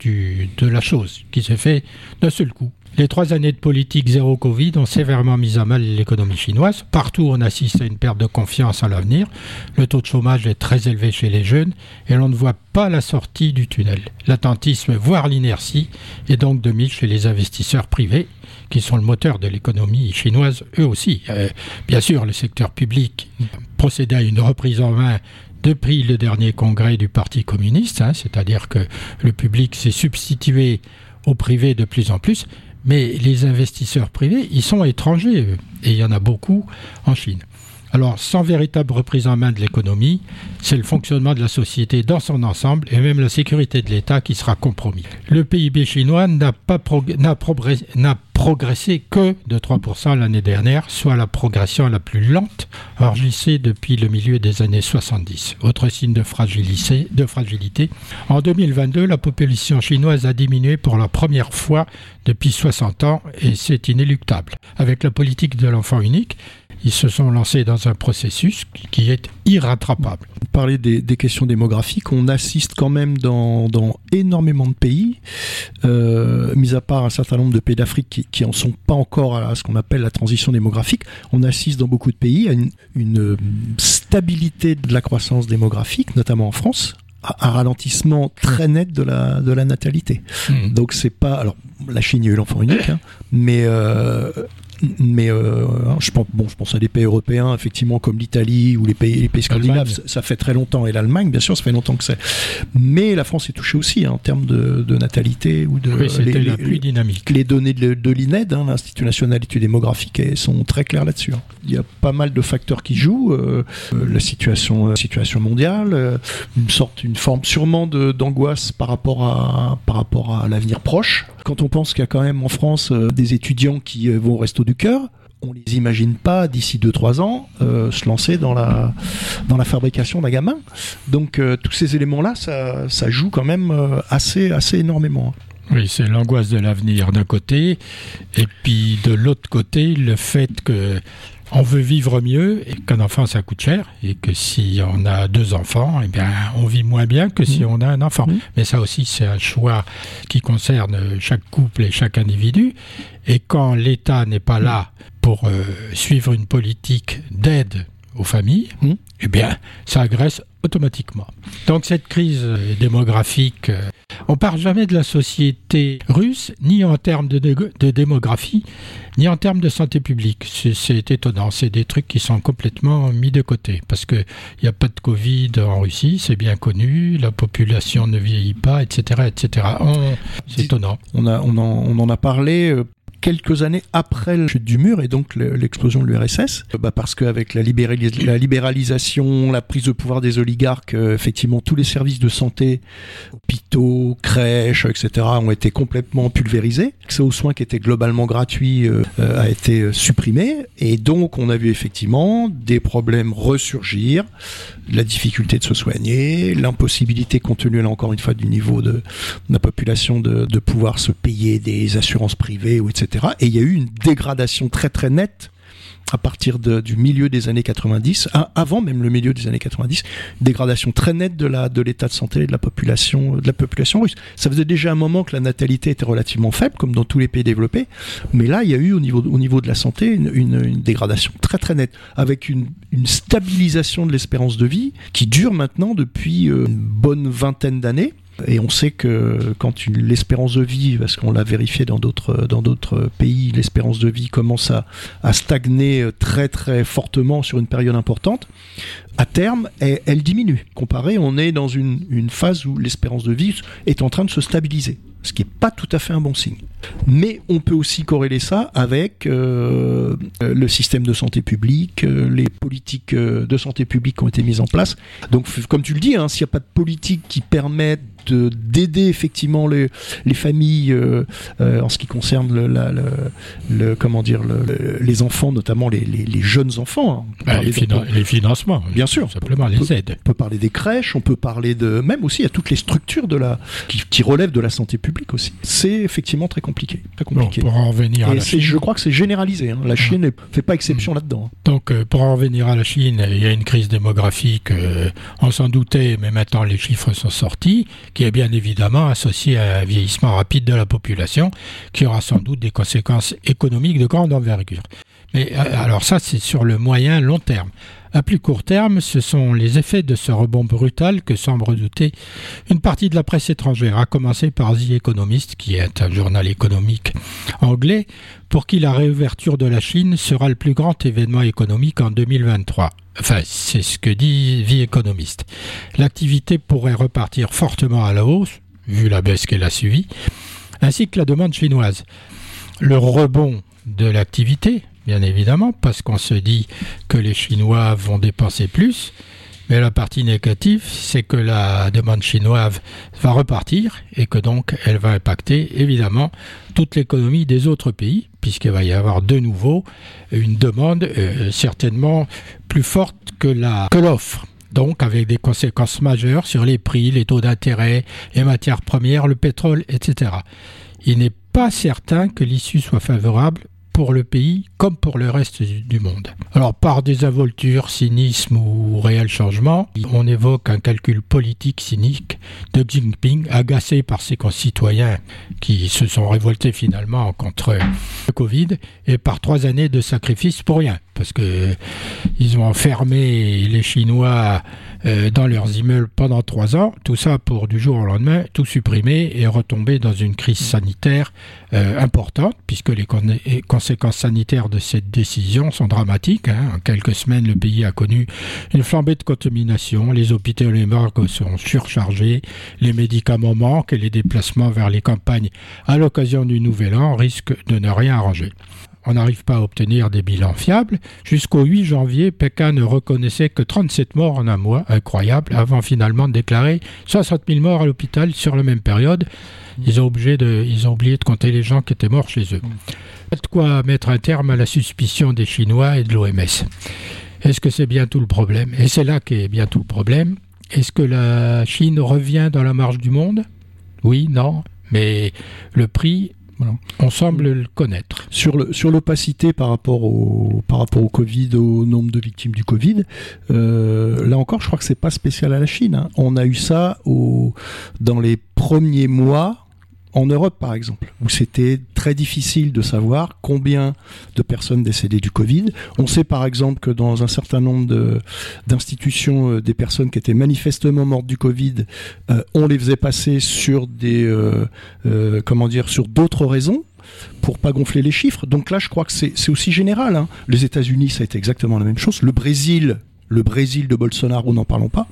de la chose qui s'est fait d'un seul coup. Les trois années de politique zéro Covid ont sévèrement mis à mal l'économie chinoise. Partout, on assiste à une perte de confiance en l'avenir. Le taux de chômage est très élevé chez les jeunes et l'on ne voit pas la sortie du tunnel. L'attentisme, voire l'inertie, est donc de mise chez les investisseurs privés qui sont le moteur de l'économie chinoise, eux aussi. Euh, bien sûr, le secteur public procédait à une reprise en main depuis le dernier congrès du Parti communiste, hein, c'est-à-dire que le public s'est substitué au privé de plus en plus, mais les investisseurs privés, ils sont étrangers, et il y en a beaucoup en Chine. Alors, sans véritable reprise en main de l'économie, c'est le fonctionnement de la société dans son ensemble et même la sécurité de l'État qui sera compromis. Le PIB chinois n'a progressé que de 3% l'année dernière, soit la progression la plus lente enregistrée depuis le milieu des années 70. Autre signe de fragilité, de fragilité, en 2022, la population chinoise a diminué pour la première fois depuis 60 ans et c'est inéluctable. Avec la politique de l'enfant unique, ils se sont lancés dans un processus qui est irrattrapable. Parler des, des questions démographiques, on assiste quand même dans, dans énormément de pays, euh, mis à part un certain nombre de pays d'Afrique qui, qui en sont pas encore à ce qu'on appelle la transition démographique, on assiste dans beaucoup de pays à une, une stabilité de la croissance démographique, notamment en France, un ralentissement très net de la de la natalité. Mmh. Donc c'est pas alors la Chine y a eu l'enfant unique, hein, mais euh, mais euh, je pense bon je pense à des pays européens effectivement comme l'Italie ou les pays les pays scandinaves. Ça, fait très longtemps. Et l'Allemagne bien sûr ça fait longtemps que c'est. Mais la France est touchée aussi hein, en termes de, natalité ou de oui, les, la plus dynamique. les données de, l'INED hein, l'Institut national d'études démographiques sont très claires là-dessus hein. il y a pas mal de facteurs qui jouent euh, euh, la situation situation mondiale une sorte une forme sûrement d'angoisse par rapport à par rapport à l'avenir proche. Quand on pense qu'il y a quand même en France des étudiants qui vont rester du cœur, on les imagine pas d'ici 2-3 ans euh, se lancer dans la, dans la fabrication d'un gamin. Donc euh, tous ces éléments-là, ça, ça, joue quand même euh, assez, assez énormément. Oui, c'est l'angoisse de l'avenir d'un côté, et puis de l'autre côté, le fait que on veut vivre mieux et qu'un enfant ça coûte cher et que si on a deux enfants, eh bien on vit moins bien que si mmh. on a un enfant. Mmh. Mais ça aussi c'est un choix qui concerne chaque couple et chaque individu. Et quand l'État n'est pas là pour euh, suivre une politique d'aide aux familles, mmh. eh bien ça agresse automatiquement. Donc cette crise démographique, euh, on parle jamais de la société russe, ni en termes de, de démographie, ni en termes de santé publique. C'est étonnant, c'est des trucs qui sont complètement mis de côté, parce qu'il n'y a pas de Covid en Russie, c'est bien connu, la population ne vieillit pas, etc. etc. C'est étonnant. On, a, on, en, on en a parlé euh, quelques années après la chute du mur et donc l'explosion de l'URSS, bah parce qu'avec la, la, libéralisation, la prise de pouvoir des oligarques, euh, effectivement tous les services de santé, hôpitaux, crèches, etc. ont été complètement pulvérisés. L'accès aux soins qui était globalement gratuit euh, euh, a été supprimé et donc on a vu effectivement des problèmes ressurgir, la difficulté de se soigner, l'impossibilité compte tenu là encore une fois du niveau de, la population de, pouvoir se payer des assurances privées etc. Et il y a eu une dégradation très très nette à partir du milieu des années 90, à- avant même le milieu des années 90, dégradation très nette de l'état de santé de la population russe. Ça faisait déjà un moment que la natalité était relativement faible, comme dans tous les pays développés, mais là il y a eu au niveau au niveau de la santé une, dégradation très très nette, avec une, une stabilisation de l'espérance de vie qui dure maintenant depuis euh, une bonne vingtaine d'années. Et on sait que quand l'espérance de vie, parce qu'on l'a vérifié dans d'autres dans d'autres pays, l'espérance de vie commence à, à stagner euh, très très fortement sur une période importante, à terme, elle, elle diminue. Comparé, on est dans une, une phase où l'espérance de vie est en train de se stabiliser, ce qui n'est pas tout à fait un bon signe. Mais on peut aussi corréler ça avec euh, euh, le système de santé publique, euh, les politiques de santé publique qui ont été mises en place. Donc, comme tu le dis, hein, s'il n'y a pas de politique qui permette de- d'aider effectivement les, les familles euh, euh, en ce qui concerne le, la- le- le- comment dire le- le- les enfants, notamment les, les- les jeunes enfants. hein. Bah, les financements. Bien sûr. Tout Simplement les aides. on peut parler des crèches, on peut parler de même aussi à toutes les structures de la qui, qui relèvent de la santé publique aussi. C'est effectivement très compliqué, très Bon, compliqué. pour en revenir à la Chine, je crois que c'est généralisé. hein. La Chine ne fait pas exception là-dedans. hein. donc euh, pour en revenir à la Chine, il y a une crise démographique, euh, on s'en doutait, mais maintenant les chiffres sont sortis, qui est bien évidemment associée à un vieillissement rapide de la population, qui aura sans doute des conséquences économiques de grande envergure. Euh, alors ça, c'est sur le moyen long terme. À plus court terme, ce sont les effets de ce rebond brutal que semble redouter une partie de la presse étrangère, à commencer par The Economist, qui est un journal économique anglais, pour qui la réouverture de la Chine sera le plus grand événement économique en 2023. Enfin, c'est ce que dit The Economist. L'activité pourrait repartir fortement à la hausse, vu la baisse qu'elle a suivie, ainsi que la demande chinoise. Le rebond de l'activité, bien évidemment, parce qu'on se dit que les Chinois vont dépenser plus, mais la partie négative, c'est que la demande chinoise va repartir et que donc elle va impacter évidemment toute l'économie des autres pays, puisqu'il va y avoir de nouveau une demande euh, certainement plus forte que l'offre. Donc avec des conséquences majeures sur les prix, les taux d'intérêt, les matières premières, le pétrole, etc. Il n'est pas certain que l'issue soit favorable pour le pays comme pour le reste du monde. Alors par désinvolture, cynisme ou réel changement, on évoque un calcul politique cynique de Xi Jinping, agacé par ses concitoyens qui se sont révoltés finalement contre le Covid et par trois années de sacrifices pour rien, parce que ils ont enfermé les Chinois euh, dans leurs immeubles pendant trois ans, tout ça pour du jour au lendemain tout supprimer et retomber dans une crise sanitaire euh, importante, puisque les conséquences sanitaires de cette décision sont dramatiques. hein. En quelques semaines, le pays a connu une flambée de contamination, les hôpitaux et les morgues sont surchargés, les médicaments manquent et les déplacements vers les campagnes à l'occasion du Nouvel An risquent de ne rien arranger. On n'arrive pas à obtenir des bilans fiables. Jusqu'au 8 janvier, Pékin ne reconnaissait que 37 morts en un mois, incroyable, avant finalement de déclarer 60 000 morts à l'hôpital sur la même période. Ils ont, oublié de compter les gens qui étaient morts chez eux. De quoi mettre un terme à la suspicion des Chinois et de l'OMS. Est-ce que c'est bien tout le problème? Et c'est là qu'est bien tout le problème. Est-ce que la Chine revient dans la marge du monde? Oui, non. Mais le prix, Voilà. on semble le connaître. Sur le sur l'opacité par rapport au par rapport au Covid, au nombre de victimes du Covid, euh, là encore, je crois que c'est pas spécial à la Chine. hein. On a eu ça au dans les premiers mois en Europe, par exemple, où c'était très difficile de savoir combien de personnes décédaient du Covid. On sait par exemple que dans un certain nombre d'institutions, euh, des personnes qui étaient manifestement mortes du Covid, euh, on les faisait passer sur des, euh, comment dire, sur d'autres raisons pour pas gonfler les chiffres. Donc là, je crois que c'est c'est aussi général. hein. Les États-Unis, ça a été exactement la même chose. Le Brésil. Le Brésil de Bolsonaro, n'en parlons pas.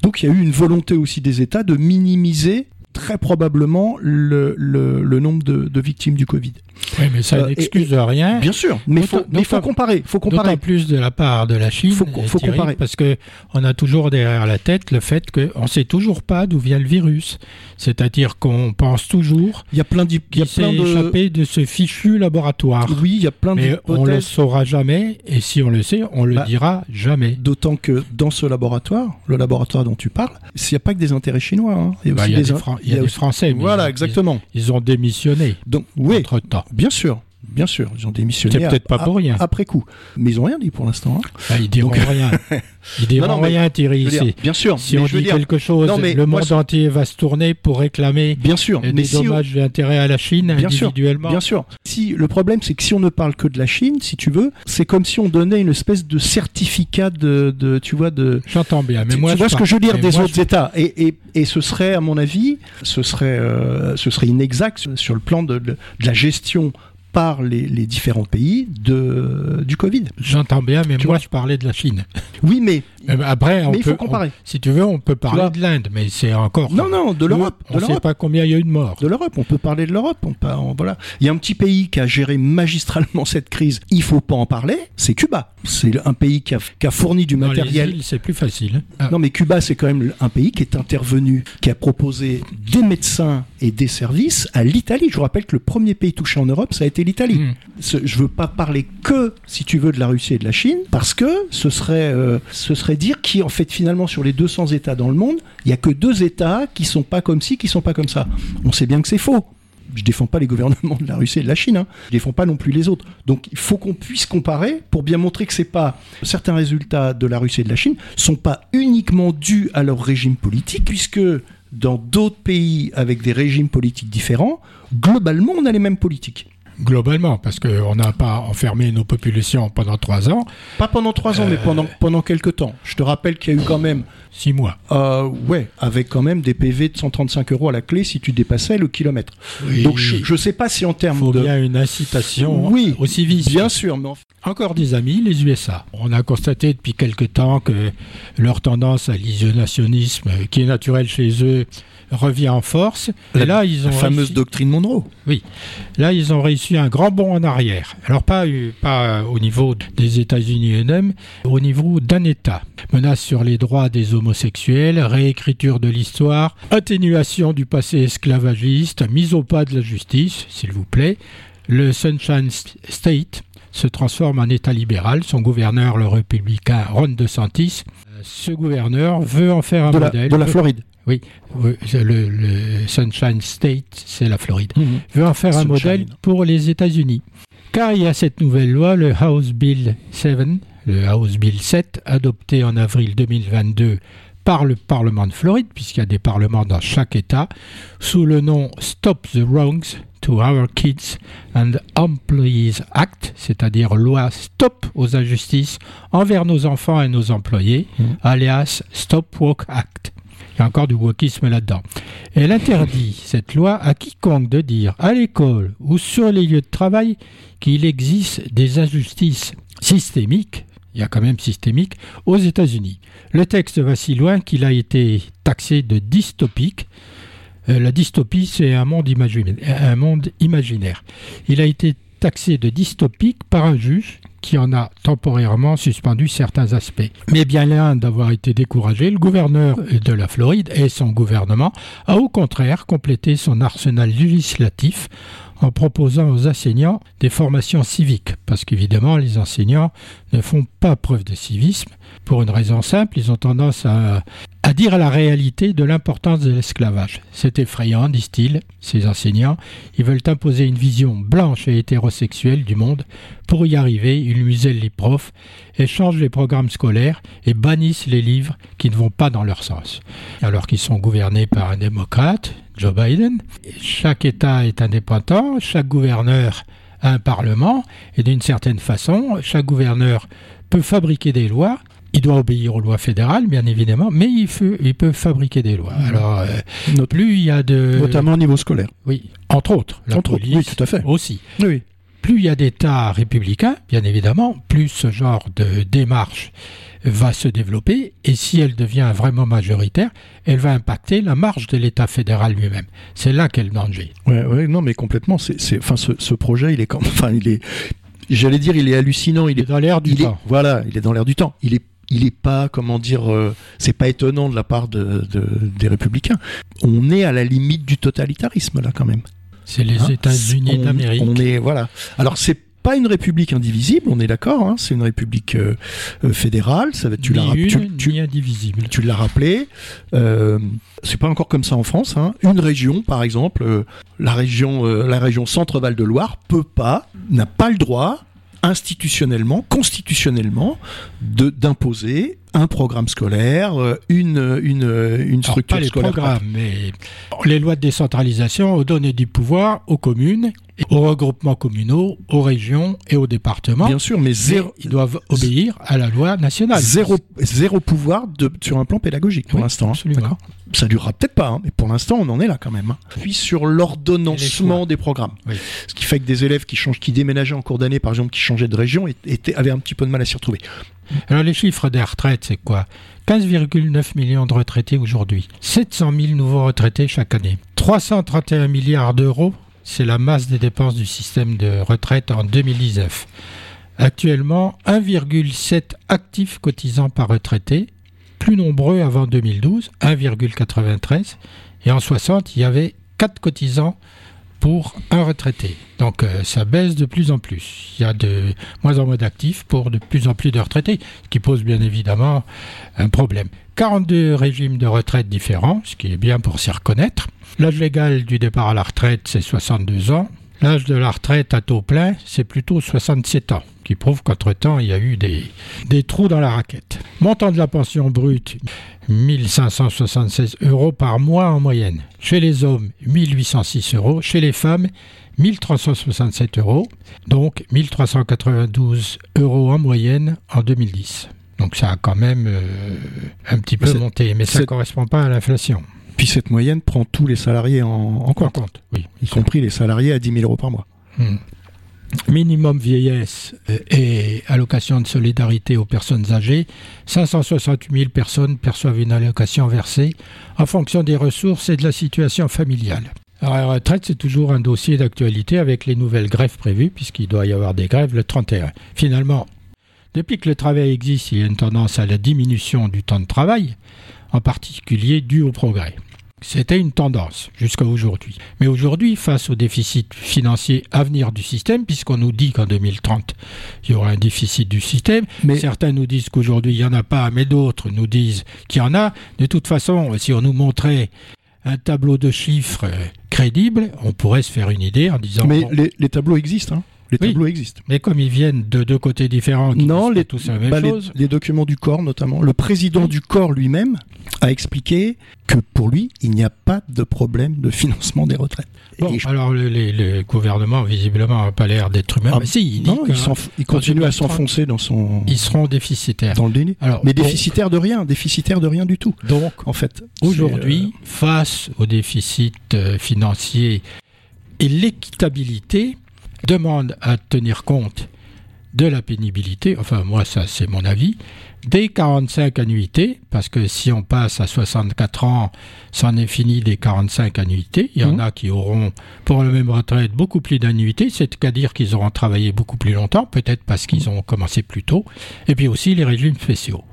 Donc il y a eu une volonté aussi des États de minimiser très probablement le, le, nombre de victimes du Covid. Oui, mais ça Euh, n'excuse rien. Bien sûr, mais il faut, mais faut comparer. Faut D'autant comparer. plus de la part de la Chine, Faut faut Thierry, comparer. parce que on a toujours derrière la tête le fait qu'on ne sait toujours pas d'où vient le virus. C'est-à-dire qu'on pense toujours Il y a plein d'hyp- il y a plein de échappé de ce fichu laboratoire. oui, il y a plein Mais on le d'hypothèses. saura jamais, et si on le sait, on le Bah, dira jamais. D'autant que dans ce laboratoire, le laboratoire dont tu parles, il n'y a pas que des intérêts chinois. hein. Il y a Bah, aussi Il y a des, des, in- Fran- il y a des aussi- Français, Voilà, exactement. Ils, ils ont démissionné Donc oui, entre-temps. Bien sûr. Bien sûr, ils ont démissionné. C'est peut-être pas pour rien. Après coup. Mais ils ont rien dit pour l'instant. hein. Ah, ils diront Donc- rien. *laughs* Ils diront Non, non, mais- rien, Thierry. Dire, bien sûr. Si mais on je dit dire, quelque chose, Non, mais le monde entier va se tourner pour réclamer bien sûr. Mais des si on- dommages et intérêts à la Chine Bien sûr, individuellement. Bien sûr. Si le problème, c'est que si on ne parle que de la Chine, si tu veux, c'est comme si on donnait une espèce de certificat de, de tu vois, de. J'entends bien, mais tu, moi tu vois ce que je veux dire mais des moi, autres États et, et, et ce serait, à mon avis, ce serait, euh, ce serait inexact sur- sur le plan de, de- de la gestion par les, les différents pays de, du Covid. J'entends bien, mais Tu moi vois je parlais de la Chine. Oui, mais, Euh, Après, on mais il peut, faut comparer. on- si tu veux, on peut parler de l'Inde, mais c'est encore. Non, non, de l'Europe. On ne sait pas combien il y a eu de morts. de l'Europe. On peut parler de l'Europe. On peut- on- voilà. Il y a un petit pays qui a géré magistralement *laughs* cette crise. Il faut pas en parler. C'est Cuba. C'est un pays qui a, qui a fourni du Dans matériel. c'est plus facile. Ah, Non, mais Cuba, c'est quand même un pays qui est intervenu, qui a proposé des médecins et des services à l'Italie. Je vous rappelle que le premier pays touché en Europe, ça a été l'Italie. Ce- Je veux pas parler que, si tu veux, de la Russie et de la Chine, parce que ce serait, euh, ce serait dire qu'en fait, finalement, sur les 200 États dans le monde, il y a que deux États qui sont pas comme ci, qui sont pas comme ça. On sait bien que c'est faux. Je défends pas les gouvernements de la Russie et de la Chine. Hein. Je défends pas non plus les autres. Donc il faut qu'on puisse comparer pour bien montrer que c'est pas certains résultats de la Russie et de la Chine sont pas uniquement dus à leur régime politique, puisque dans d'autres pays avec des régimes politiques différents, globalement on a les mêmes politiques. Globalement, parce qu'on n'a pas enfermé nos populations pendant trois ans, Pas pendant trois ans, mais pendant, pendant quelques temps. Je te rappelle qu'il y a eu quand même, six mois. euh, ouais, avec quand même des PV de 135 euros à la clé si tu dépassais le kilomètre. Oui. Donc je, je sais pas si en Il termes faut de... bien une incitation Oui, au civisme. Bien sûr, mais en Encore des amis, les USA. On a constaté depuis quelque temps que leur tendance à l'isolationnisme, euh, qui est naturel chez eux, revient en force. Et La- là, ils ont la fameuse réussi- doctrine Monroe. Là, ils ont réussi un grand bond en arrière. Alors, pas, eu- pas au niveau des États-Unis eux-mêmes, au niveau d'un État. Menace sur les droits des homosexuels, réécriture de l'histoire, atténuation du passé esclavagiste, mise au pas de la justice, s'il vous plaît. Le Sunshine State se transforme en État libéral. Son gouverneur, le républicain Ron DeSantis, euh, ce gouverneur veut en faire un De la, modèle. de la Floride. oui, le, le Sunshine State, c'est la Floride veut en faire un modèle pour les États-Unis. Car il y a cette nouvelle loi, le House Bill 7, le House Bill 7, adopté en avril 2022 par le Parlement de Floride, puisqu'il y a des parlements dans chaque État, sous le nom Stop the Wrongs to Our Kids and Employees Act, c'est-à-dire loi Stop aux injustices envers nos enfants et nos employés, Mhm. alias Stop Woke Act. Il y a encore du wokisme là-dedans. Elle interdit, *laughs* cette loi, à quiconque de dire à l'école ou sur les lieux de travail qu'il existe des injustices systémiques, il y a quand même systémiques, aux États-Unis. Le texte va si loin qu'il a été taxé de dystopique. Euh, la dystopie, c'est un monde imaginaire. Il a été taxé de dystopique par un juge qui en a temporairement suspendu certains aspects. Mais bien loin d'avoir été découragé, le gouverneur de la Floride et son gouvernement a au contraire complété son arsenal législatif en proposant aux enseignants des formations civiques, parce qu'évidemment les enseignants ne font pas preuve de civisme, pour une raison simple, ils ont tendance à, à dire la réalité de l'importance de l'esclavage. C'est effrayant, disent-ils, ces enseignants, ils veulent imposer une vision blanche et hétérosexuelle du monde. Pour y arriver, ils musellent les profs, échangent les programmes scolaires et bannissent les livres qui ne vont pas dans leur sens. Alors qu'ils sont gouvernés par un démocrate, Joe Biden, chaque État est indépendant, chaque gouverneur a un parlement, et d'une certaine façon, chaque gouverneur peut fabriquer des lois. Il doit obéir aux lois fédérales, bien évidemment, mais il, peut, il peut fabriquer des lois. Alors, euh, plus il y a de... Notamment au niveau scolaire. Oui, entre autres, la Entre autres, oui, tout à fait. aussi. Oui. Plus il y a d'États républicains, bien évidemment, plus ce genre de démarche va se développer, et si elle devient vraiment majoritaire, elle va impacter la marge de l'État fédéral lui-même. C'est là qu'est le danger. Ouais, non, mais complètement. C'est, c'est, enfin, ce, ce projet, il est *laughs* enfin, il est, j'allais dire, il est hallucinant. Il est dans l'air du il est- temps. voilà, il est dans l'air du temps. Il est, il est pas, comment dire, euh, c'est pas étonnant de la part de, de- des républicains. On est à la limite du totalitarisme là, quand même. C'est les Hein États-Unis d'Amérique. On est, voilà. Alors c'est pas une république indivisible, on est d'accord. Hein, c'est une république euh, euh, fédérale. Ça va, tu l'as une, tu, tu- ni indivisible. tu l'as rappelé. Euh, c'est pas encore comme ça en France. Hein. Une région, par exemple, la région, la région Centre-Val de Loire peut pas, n'a pas le droit institutionnellement, constitutionnellement, d'imposer un programme scolaire, euh, une une une Alors, structure pas les scolaire. programmes, mais les lois de décentralisation ont donné du pouvoir aux communes, aux regroupements communaux, aux régions et aux départements. Bien sûr, mais zéro, ils doivent obéir à la loi nationale. zéro, zéro pouvoir de, sur un plan pédagogique pour Oui, l'instant. hein. absolument. Ça durera peut-être pas, hein, mais pour l'instant, on en est là quand même. hein. Puis sur les l'ordonnancement des programmes. Oui. Ce qui fait que des élèves qui changent, qui déménageaient en cours d'année, par exemple, qui changeaient de région, avaient un petit peu de mal à s'y retrouver. Alors les chiffres des retraites, c'est quoi? 15,9 millions de retraités aujourd'hui, 700 000 nouveaux retraités chaque année, 331 milliards d'euros, c'est la masse des dépenses du système de retraite en 2019. Actuellement, 1,7 actifs cotisants par retraité, plus nombreux avant 2012, 1,93, et en 60, il y avait 4 cotisants pour un retraité. Donc euh, ça baisse de plus en plus. Il y a de moins en moins d'actifs pour de plus en plus de retraités, ce qui pose bien évidemment un problème. 42 régimes de retraite différents, ce qui est bien pour s'y reconnaître. L'âge légal du départ à la retraite, c'est 62 ans. L'âge de la retraite à taux plein, c'est plutôt 67 ans, qui prouve qu'entre-temps, il y a eu des, des trous dans la raquette. Montant de la pension brute, 1576 euros par mois en moyenne. Chez les hommes, 1806 euros. Chez les femmes, 1367 euros. Donc 1392 euros en moyenne en 2010. Donc ça a quand même euh, un petit peu monté, mais ça ne correspond pas à l'inflation. Puis cette moyenne prend tous les salariés en, en compte, compte, oui. y compris les salariés à 10 000 euros par mois. Hmm. Minimum vieillesse euh, et allocation de solidarité aux personnes âgées, 568 000 personnes perçoivent une allocation versée en fonction des ressources et de la situation familiale. Alors, la retraite, c'est toujours un dossier d'actualité avec les nouvelles grèves prévues, puisqu'il doit y avoir des grèves le 31. Finalement, depuis que le travail existe, il y a une tendance à la diminution du temps de travail, en particulier due au progrès. C'était une tendance jusqu'à aujourd'hui. Mais aujourd'hui, face au déficit financier à venir du système, puisqu'on nous dit qu'en 2030, il y aura un déficit du système, Mais certains nous disent qu'aujourd'hui il n'y en a pas, mais d'autres nous disent qu'il y en a. De toute façon, si on nous montrait un tableau de chiffres euh, crédible, on pourrait se faire une idée en disant... mais bon, les, les tableaux existent. Hein. Les Oui. tableaux existent. mais comme ils viennent de deux côtés différents, qui Non, les, tous la même bah, les- chose, les documents du corps notamment. Le président du corps lui-même a expliqué que pour lui, il n'y a pas de problème de financement des retraites. Bon, je- alors le, le gouvernement visiblement n'a pas l'air d'être humain. Ah, mais si, il dit non, que il, continue à 2030, s'enfoncer dans son ils seront déficitaires. dans le déni. Alors, Mais donc- déficitaire de rien, déficitaire de rien du tout. donc En fait, Aujourd'hui, face au déficit euh, financier et l'équitabilité, demande à tenir compte de la pénibilité, enfin moi ça c'est mon avis, des 45 annuités, parce que si on passe à 64 ans, c'en est fini des 45 annuités. Il y en Mhm. a qui auront pour la même retraite beaucoup plus d'annuités, c'est-à-dire qu'ils auront travaillé beaucoup plus longtemps, peut-être parce qu'ils ont commencé plus tôt, et puis aussi les régimes spéciaux.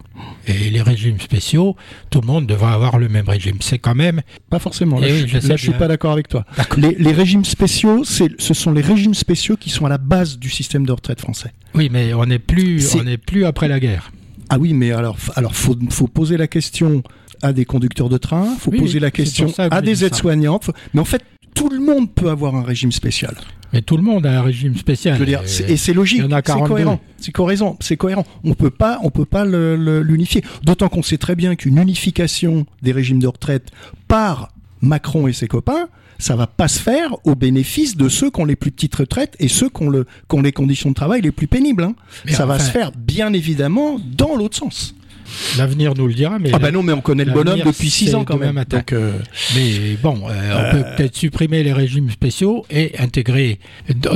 Et les régimes spéciaux, tout le monde devrait avoir le même régime. C'est quand même pas forcément. Là, Eh oui, je, je suis pas d'accord avec toi. Les, les régimes spéciaux, ce sont les régimes spéciaux qui sont à la base du système de retraite français. Oui, mais on n'est plus, on plus après la guerre. Ah oui, mais alors, alors faut, faut poser la question à des conducteurs de train, faut Oui, poser la question que à des aides-soignantes. Mais en fait, tout le monde peut avoir un régime spécial. Mais tout le monde a un régime spécial. Je veux dire, c'est- et c'est logique, c'est 42. cohérent, c'est cohérent, c'est cohérent. On peut pas, on peut pas l'unifier. D'autant qu'on sait très bien qu'une unification des régimes de retraite par Macron et ses copains, ça va pas se faire au bénéfice de ceux qui ont les plus petites retraites et ceux qui ont, le, qui ont les conditions de travail les plus pénibles. hein. Ça va se faire bien évidemment dans l'autre sens. L'avenir nous le dira, mais, Ah bah non, mais on connaît le bonhomme depuis six c'est ans quand même. Donc, euh, mais bon, euh, on peut peut-être supprimer les régimes spéciaux et intégrer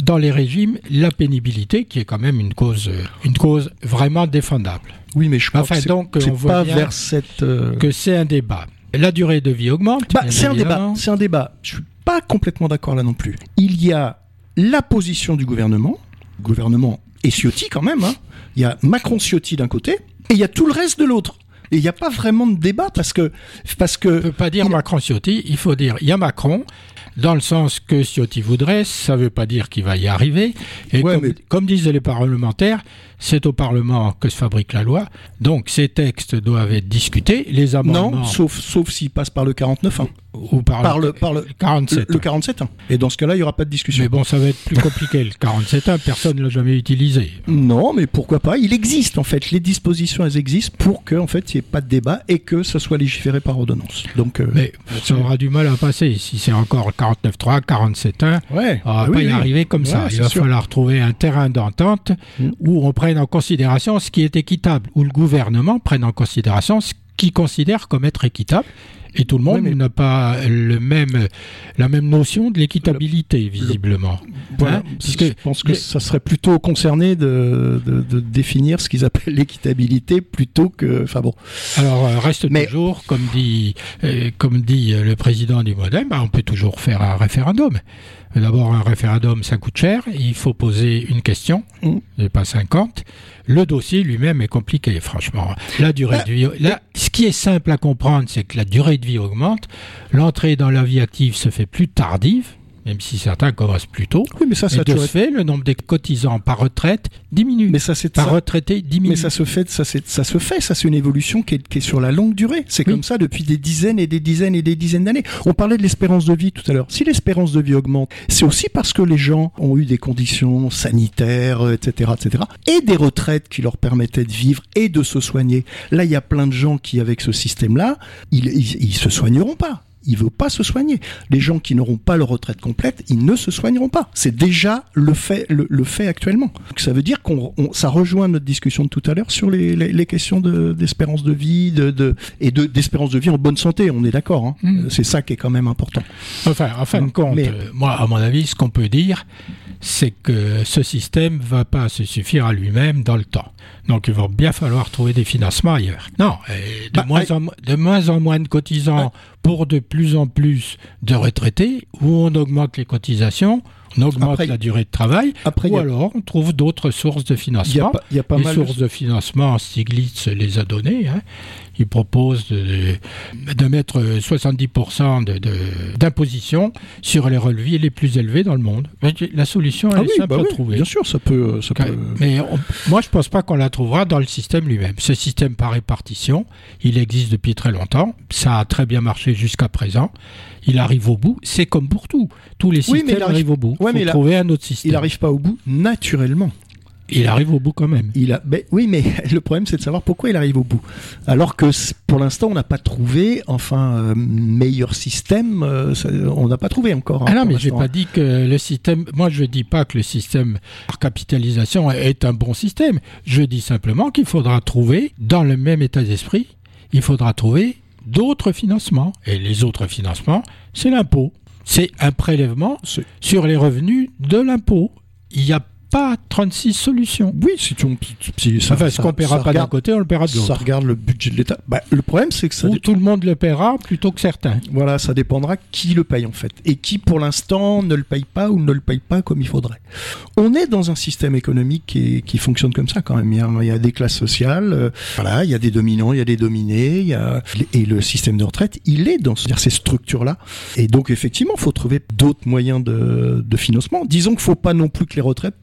dans les régimes la pénibilité, qui est quand même une cause, euh, une cause vraiment défendable. oui, mais je Enfin, que c'est- donc, on voit pas vers cette. euh, Que c'est un débat. La durée de vie augmente. Bah, c'est un débat. C'est un débat. Je suis pas complètement d'accord là non plus. Il y a la position du gouvernement, gouvernement et Ciotti quand même. hein. Il y a Macron Ciotti d'un côté et il y a tout le reste de l'autre. Et il n'y a pas vraiment de débat parce que parce On ne que peut pas dire Il- Macron Ciotti, il faut dire il y a Macron, dans le sens que Ciotti voudrait, ça ne veut pas dire qu'il va y arriver. Et Ouais, comme, mais- comme disaient les parlementaires, c'est au Parlement que se fabrique la loi. Donc ces textes doivent être discutés. Les amendements Non, sauf, sauf s'il passe par le 49.1. ou par, Par le, le, par le, 47. le, le 47.1. Et dans ce cas-là, il n'y aura pas de discussion. Mais bon, ça va être plus compliqué. Le 47.1, personne ne l'a jamais utilisé. Non, mais pourquoi pas? Il existe en fait, les dispositions elles existent pour que en fait il n'y ait pas de débat et que ça soit légiféré par ordonnance. Donc, euh, Mais ça aura du mal à passer. Si c'est encore 49.3, 47.1, ouais, on va Ah pas oui, y oui. arriver comme ça. Il va sûr. falloir trouver un terrain d'entente Mm. où on prenne en considération ce qui est équitable, où le gouvernement prenne en considération ce qu'il considère comme être équitable. Et tout le monde Oui, mais- n'a pas le même, la même notion de l'équitabilité, visiblement. Voilà, Hein, je pense que les- ça serait plutôt concerné de, de, de définir ce qu'ils appellent *laughs* l'équitabilité plutôt que. Enfin bon. Alors, euh, reste Mais- toujours, comme dit, euh, comme dit euh, le président du Modem, bah, on peut toujours faire un référendum. D'abord, un référendum, ça coûte cher. Il faut poser une question, Mm. et pas 50. Le dossier lui-même est compliqué, franchement. La durée Bah, de vie. Là, ce qui est simple à comprendre, c'est que la durée de vie augmente. L'entrée dans la vie active se fait plus tardive, même si certains commencent plus tôt. Oui, mais ça, Et ça, de ce fait, le nombre des cotisants par retraite diminue. mais ça, c'est par ça- retraité diminue. Mais ça se fait, ça, se fait, ça c'est une évolution qui est, qui est sur la longue durée. C'est Oui. comme ça depuis des dizaines et des dizaines et des dizaines d'années. On parlait de l'espérance de vie tout à l'heure. Si l'espérance de vie augmente, c'est aussi parce que les gens ont eu des conditions sanitaires, euh, etc., etc., et des retraites qui leur permettaient de vivre et de se soigner. Là, il y a plein de gens qui, avec ce système-là, ils, ils, ils se soigneront pas. Ils ne veulent pas se soigner. Les gens qui n'auront pas leur retraite complète, ils ne se soigneront pas. C'est déjà le fait, le, le fait actuellement. Donc ça veut dire qu'on, on- ça rejoint notre discussion de tout à l'heure sur les, les, les questions de, d'espérance de vie de, de, et de, d'espérance de vie en bonne santé. On est d'accord. Hein Mm. C'est ça qui est quand même important. Enfin, en fin de compte, mais- euh, moi, à mon avis, ce qu'on peut dire, c'est que ce système va pas se suffire à lui-même dans le temps. Donc, il va bien falloir trouver des financements ailleurs. Non, et de, Bah, moins, en, de moins en moins de cotisants pour de plus en plus de retraités, où on augmente les cotisations, on augmente Après- la durée de travail, Après, ou a- alors on trouve d'autres sources de financement. il y a pas les mal sources de... de financement, Stiglitz les a données. Hein. Il propose de, de mettre 70% de- de- d'imposition sur les relevés les plus élevés dans le monde. La solution, elle Ah est oui, simple bah à oui, trouver. bien sûr, ça peut, ça peut. Mais on- moi, je pense pas qu'on la trouvera dans le système lui-même. Ce système par répartition, il existe depuis très longtemps. Ça a très bien marché jusqu'à présent. Il arrive au bout. C'est comme pour tout. Tous les Oui, mais systèmes il arrive- arrivent au bout. Ouais, faut mais a- trouver un autre système. Il n'arrive pas au bout naturellement. Il arrive au bout quand même. Il a, ben, oui, mais *laughs* le problème c'est de savoir pourquoi il arrive au bout. Alors que pour l'instant on n'a pas trouvé, enfin, euh, meilleur système, euh, ça- on n'a pas trouvé encore. hein, Ah non, mais j'ai pas dit que le système. Moi, je dis pas que le système par capitalisation est un bon système. Je dis simplement qu'il faudra trouver, dans le même état d'esprit, il faudra trouver d'autres financements. Et les autres financements, c'est l'impôt. C'est un prélèvement sur les revenus de l'impôt. Il n'y a pas 36 solutions. Oui, si tu, si ça, enfin, ce ça- qu'on paiera ça pas d'un côté, on le paiera de ça l'autre. regarde le budget de l'État. Bah, le problème c'est que ça, Ou tout le monde le paiera plutôt que certains. voilà, ça dépendra qui le paye en fait, et qui pour l'instant ne le paye pas ou ne le paye pas comme il faudrait. On est dans un système économique qui, est- qui fonctionne comme ça quand même. Il y a, il y a des classes sociales, euh, voilà, il y a des dominants, il y a des dominés, il y a et le système de retraite, il est dans ces structures-là. Et donc effectivement, il faut trouver d'autres moyens de, de financement. Disons qu'il faut pas non plus que les retraites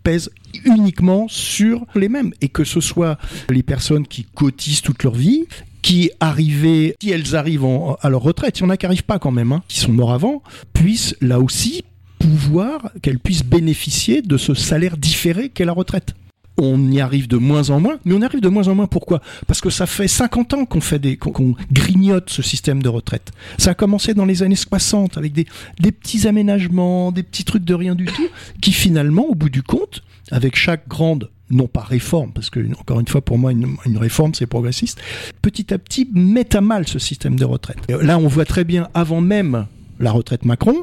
uniquement sur les mêmes et que ce soit les personnes qui cotisent toute leur vie qui arrivaient, si elles arrivent en- à leur retraite, il y en a qui n'arrivent pas quand même, hein, qui sont morts avant, puissent là aussi pouvoir, qu'elles puissent bénéficier de ce salaire différé qu'est la retraite. On y arrive de moins en moins, mais on y arrive de moins en moins pourquoi? Parce que ça fait 50 ans qu'on fait des, qu'on- grignote ce système de retraite. Ça a commencé dans les années 60 avec des, des petits aménagements, des petits trucs de rien du tout, qui finalement, au bout du compte, avec chaque grande non pas réforme, parce que encore une fois pour moi une, une réforme c'est progressiste, petit à petit met à mal ce système de retraite. Et là on voit très bien avant même la retraite Macron,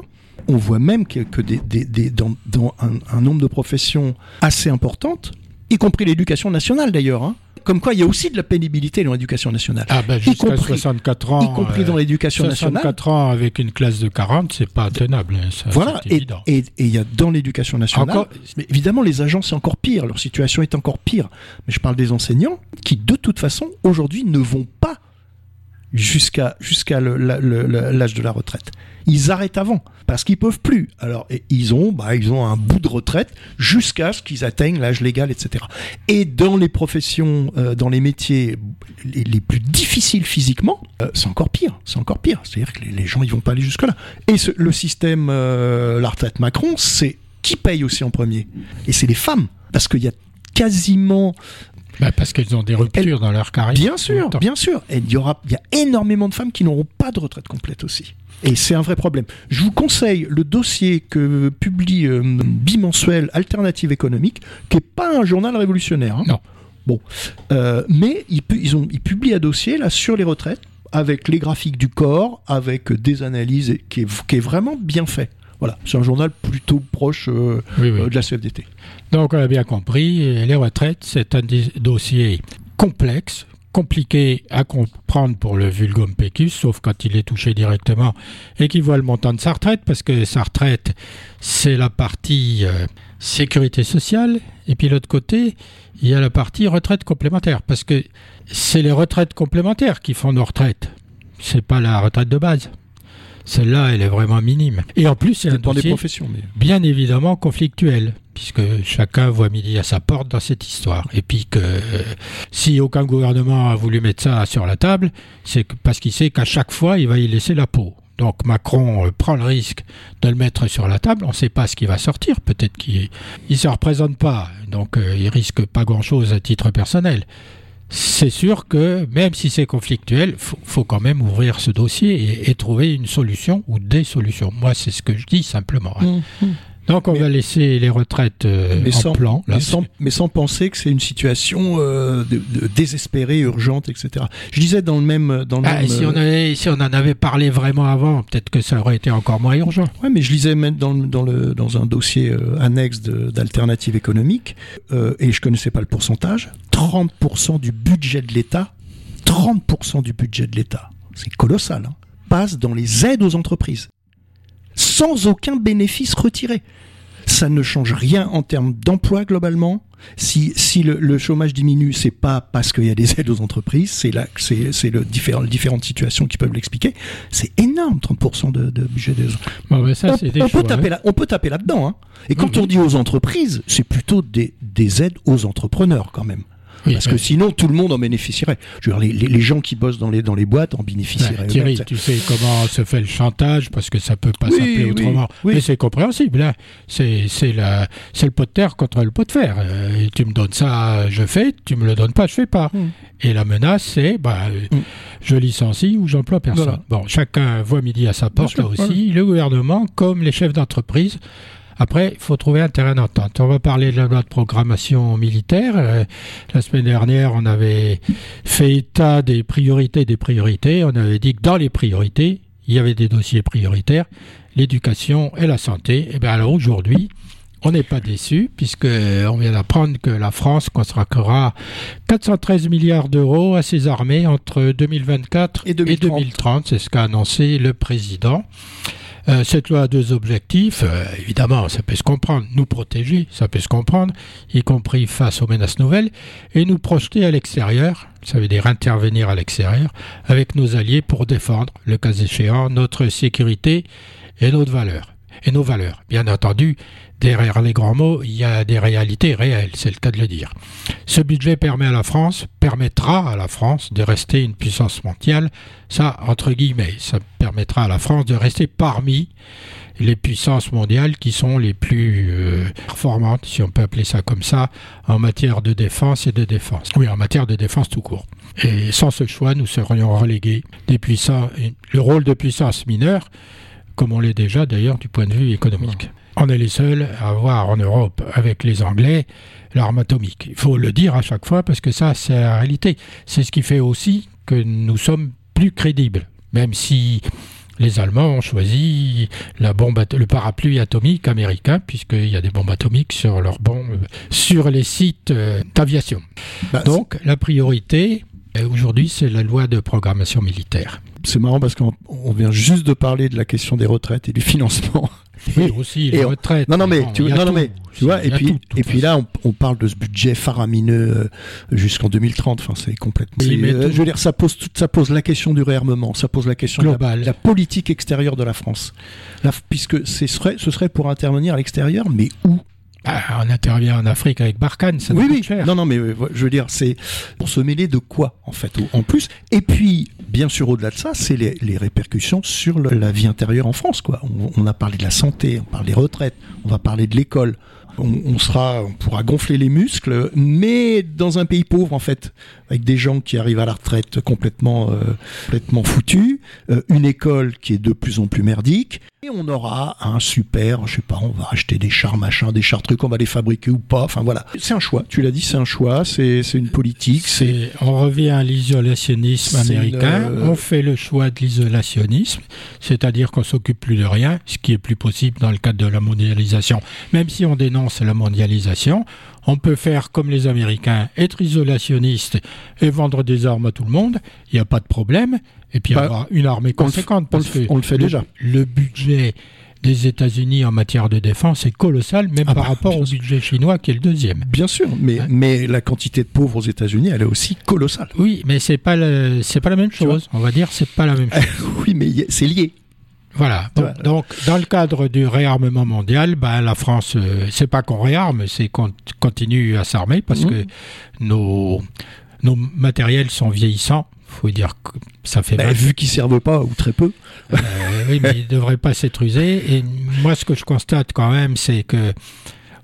on voit même que, des, des- des- dans, dans un, un nombre de professions assez importantes, y compris l'éducation nationale d'ailleurs, hein, comme quoi il y a aussi de la pénibilité dans l'éducation nationale, Ah ben jusqu'à compris- 64 ans. y compris euh, dans l'éducation nationale. 64 ans avec une classe de 40, c'est pas tenable. hein, ça, Voilà, et il y a dans l'éducation nationale, Encore- mais évidemment les agents c'est encore pire, leur situation est encore pire. Mais je parle des enseignants qui de toute façon aujourd'hui ne vont pas jusqu'à jusqu'à l'âge de la retraite. Ils arrêtent avant parce qu'ils peuvent plus. Alors ils ont bah, ils ont un bout de retraite jusqu'à ce qu'ils atteignent l'âge légal, etc. Et dans les professions, euh, dans les métiers les, plus difficiles physiquement, euh, c'est encore pire. C'est encore pire. C'est-à-dire que les, gens ils vont pas aller jusque là. Et le système euh, la retraite Macron, c'est qui paye aussi en premier? Et c'est les femmes parce qu'il y a quasiment Bah, parce qu'elles ont des ruptures dans leur carrière. Bien en sûr, bien sûr. Et il y aura, il y a énormément de femmes qui n'auront pas de retraite complète aussi. Et c'est un vrai problème. Je vous conseille le dossier que publie euh, Bimensuel Alternative économique, qui est pas un journal révolutionnaire. hein. Non. Bon, Euh, mais ils, pu- ils ont, ils publient un dossier là sur les retraites avec les graphiques du corps, avec des analyses, qui est, qui est vraiment bien fait. Voilà, c'est un journal plutôt proche euh, Oui, oui. euh, de la CFDT. Donc on a bien compris, les retraites, c'est un dossier complexe, compliqué à comprendre pour le vulgum pecus, sauf quand il est touché directement et qu'il voit le montant de sa retraite, parce que sa retraite, c'est la partie euh, sécurité sociale, et puis l'autre côté, il y a la partie retraite complémentaire, parce que c'est les retraites complémentaires qui font nos retraites, c'est pas la retraite de base. Celle-là, elle est vraiment minime. Et en plus, c'est un des dossier professions. Mais... bien évidemment conflictuel, puisque chacun voit midi à sa porte dans cette histoire. Et puis que euh, si aucun gouvernement a voulu mettre ça sur la table, c'est parce qu'il sait qu'à chaque fois, il va y laisser la peau. Donc Macron euh, prend le risque de le mettre sur la table. On ne sait pas ce qui va sortir. Peut-être qu'il ne se représente pas. Donc euh, il risque pas grand-chose à titre personnel. C'est sûr que même si c'est conflictuel, faut, faut quand même ouvrir ce dossier et, trouver une solution ou des solutions. Moi, c'est ce que je dis simplement. hein. Donc on Mais- va laisser les retraites euh, mais en sans, plan. là. mais, sans, mais sans penser que c'est une situation euh, de- de- désespérée, urgente, etc. Je disais dans le même, dans le Ah, même, si, on euh, avait, si on en avait parlé vraiment avant, peut-être que ça aurait été encore moins urgent. ouais, mais je lisais même dans, dans, le, dans un dossier euh, annexe d'alternative économique, euh, et je connaissais pas le pourcentage, 30% du budget de l'État, 30% du budget de l'État, c'est colossal, hein, passe dans les aides aux entreprises, sans aucun bénéfice retiré. Ça ne change rien en termes d'emploi globalement. Si, si le, le chômage diminue, c'est pas parce qu'il y a des aides aux entreprises, c'est là, c'est, c'est le différent, différentes situations qui peuvent l'expliquer. C'est énorme, 30% de, de budget des Bon, ben, ça, on, c'est on peut taper hein. là, on peut taper là-dedans. Hein. Et quand Mhm. on dit aux entreprises, c'est plutôt des, des aides aux entrepreneurs quand même. Oui, Parce que sinon, tout le monde en bénéficierait. Je veux dire, les, les- les gens qui bossent dans les, dans les boîtes en bénéficieraient. Ouais, Thierry, tu sais comment se fait le chantage parce que ça peut pas Oui, s'appeler oui, autrement. oui. Mais c'est compréhensible. hein. C'est le pot de terre contre le pot de fer. Euh, tu me donnes ça, je fais. Tu me le donnes pas, je fais pas. Mm. Et la menace, c'est bah euh, Mm. je licencie ou j'emploie personne. Voilà. Bon, chacun voit midi à sa porte là aussi. Le gouvernement comme les chefs d'entreprise. Après, il faut trouver un terrain d'entente. On va parler de la loi de programmation militaire. Euh, la semaine dernière, on avait fait état des priorités des priorités. On avait dit que dans les priorités, il y avait des dossiers prioritaires, l'éducation et la santé. Et bien alors aujourd'hui, on n'est pas déçu puisque on vient d'apprendre que la France consacrera 413 milliards d'euros à ses armées entre 2024 Et 2030. C'est ce qu'a annoncé le président. Euh, cette loi a deux objectifs. Euh, évidemment, ça peut se comprendre. Nous protéger, ça peut se comprendre, y compris face aux menaces nouvelles, et nous projeter à l'extérieur. Ça veut dire intervenir à l'extérieur avec nos alliés pour défendre, le cas échéant, notre sécurité et notre valeur. Et nos valeurs. Bien entendu, derrière les grands mots, il y a des réalités réelles, c'est le cas de le dire. Ce budget permet à la France, permettra à la France de rester une puissance mondiale, ça entre guillemets, ça permettra à la France de rester parmi les puissances mondiales qui sont les plus euh, performantes, si on peut appeler ça comme ça, en matière de défense et de défense. Oui, en matière de défense tout court. Et sans ce choix, nous serions relégués des le rôle de puissance mineure, comme on l'est déjà d'ailleurs du point de vue économique. On est les seuls à avoir en Europe, avec les Anglais, l'arme atomique. Il faut le dire à chaque fois parce que ça, c'est la réalité. C'est ce qui fait aussi que nous sommes plus crédibles, même si les Allemands ont choisi la bombe, le parapluie atomique américain, puisqu'il y a des bombes atomiques sur leurs bombes, sur les sites euh, d'aviation. Bah, Donc, la priorité, euh, aujourd'hui, c'est la loi de programmation militaire. c'est marrant parce qu'on on vient juste de parler de la question des retraites et du financement. Oui, aussi, et les on- retraites. Non, non, mais bon, tu- non, non, mais Tu vois, et puis, tout, et puis là, on, on parle de ce budget faramineux euh, jusqu'en 2030. Enfin, c'est complètement. Oui, euh, je veux dire, ça pose, ça pose la question du réarmement, ça pose la question de la, Global. la politique extérieure de la France. La- puisque ce serait, ce serait pour intervenir à l'extérieur, mais où? Ah, on intervient en Afrique avec Barkhane, ça Oui, oui. cher. Non, non, mais euh, je veux dire, c'est pour se mêler de quoi, en fait, en plus? Et puis, bien sûr, au-delà de ça, c'est les, les répercussions sur le- la vie intérieure en France, quoi. On, on a parlé de la santé, on parle des retraites, on va parler de l'école. On, on sera, on pourra gonfler les muscles, mais dans un pays pauvre, en fait, avec des gens qui arrivent à la retraite complètement, euh, complètement foutus, euh, une école qui est de plus en plus merdique, et on aura un super, je sais pas, on va acheter des chars machin, des chars trucs, on va les fabriquer ou pas. Enfin voilà, c'est un choix. Tu l'as dit, c'est un choix, c'est c'est une politique, c'est on revient à l'isolationnisme américain. le- On fait le choix de l'isolationnisme, c'est-à-dire qu'on s'occupe plus de rien, ce qui est plus possible dans le cadre de la mondialisation. Même si on dénonce la mondialisation, on peut faire comme les Américains, être isolationniste et vendre des armes à tout le monde. Il n'y a pas de problème. Et puis Bah, avoir une armée conséquente. on le parce f- que on le fait le- déjà. Le budget des États-Unis en matière de défense est colossal, même Ah par bah, rapport bien au budget chinois qui est le deuxième. bien sûr, mais la quantité de pauvres aux États-Unis, elle est aussi colossale. Oui, mais c'est pas c'est pas la même chose. On va dire c'est pas la même chose. *laughs* oui, mais c'est lié. Voilà. Donc, dans le cadre du réarmement mondial, ben, la France, euh, c'est pas qu'on réarme, c'est qu'on continue à s'armer parce Mhm. que nos, nos matériels sont vieillissants. faut dire que ça fait Bah, mal. vu qu'ils servent pas ou très peu. Euh, oui, mais ils ne devraient pas s'être usés. Et moi, ce que je constate quand même, c'est que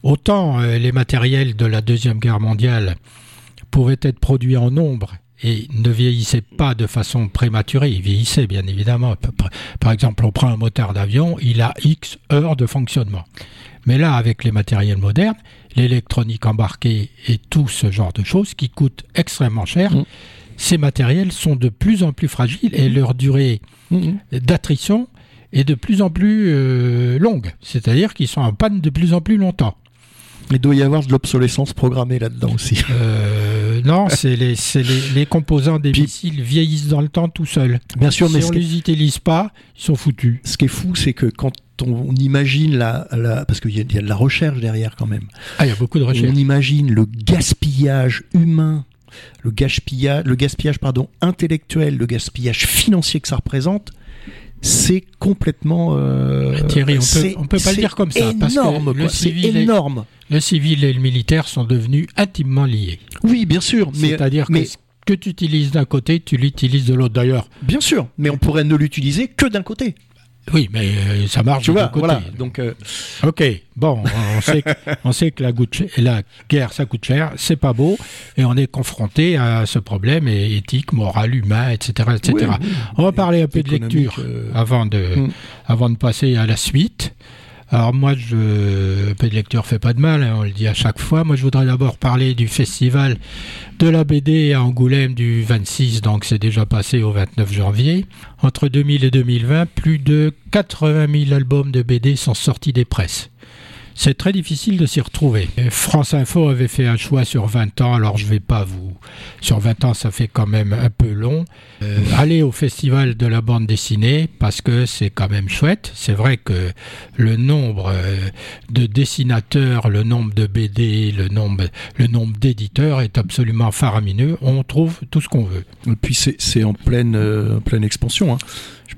autant euh, les matériels de la Deuxième Guerre mondiale pouvaient être produits en nombre et ne vieillissaient pas de façon prématurée, ils vieillissaient bien évidemment. Par exemple, on prend un moteur d'avion, il a X heures de fonctionnement. Mais là, avec les matériels modernes, l'électronique embarquée et tout ce genre de choses qui coûtent extrêmement cher, Mm. ces matériels sont de plus en plus fragiles et leur durée d'attrition est de plus en plus euh, longue. C'est-à-dire qu'ils sont en panne de plus en plus longtemps. Il doit y avoir de l'obsolescence programmée là-dedans aussi. Euh, non, c'est les, les, les composants des Puis- missiles vieillissent dans le temps tout seuls. Bien sûr, si mais on ce ne les utilise pas, ils sont foutus. ce qui est fou, c'est que quand on, imagine la, la parce qu'il y, y a de la recherche derrière quand même. Ah, il y a beaucoup de recherches. On imagine le gaspillage humain, le gaspillage, le gaspillage pardon, intellectuel, le gaspillage financier que ça représente. C'est complètement. euh, Thierry, on peut- on peut pas le dire comme ça, parce que Énorme, le civil énorme. Le civil et le militaire sont devenus intimement liés. Oui, bien sûr, C'est-à-dire que ce que tu utilises d'un côté, tu l'utilises de l'autre. D'ailleurs, bien sûr, mais on pourrait ne l'utiliser que d'un côté. Oui, mais euh, ça marche Tu vois, voilà. Donc, euh, Ok, bon, on sait, que, on sait que *laughs* la, guerre, ça coûte cher, c'est pas beau, et on est confronté à ce problème éthique, moral, humain, etc. etc. oui, oui. On va parler un peu de lecture euh, avant, de, Mm. avant de passer à la suite. Alors moi, je, un peu de lecture fait pas de mal, hein, on le dit à chaque fois. Moi, je voudrais d'abord parler du festival de la BD à Angoulême du 26, donc c'est déjà passé au 29 janvier. Entre 2000 et 2020, plus de 80 000 albums de BD sont sortis des presses. C'est très difficile de s'y retrouver. Et France Info avait fait un choix sur 20 ans, alors je vais pas vous... Sur 20 ans, ça fait quand même un peu long. Euh, allez au festival de la bande dessinée, parce que c'est quand même chouette. C'est vrai que le nombre euh, de dessinateurs, le nombre de BD, le nombre, le nombre d'éditeurs est absolument faramineux. On trouve tout ce qu'on veut. Et puis c'est en pleine, euh, pleine expansion. Hein.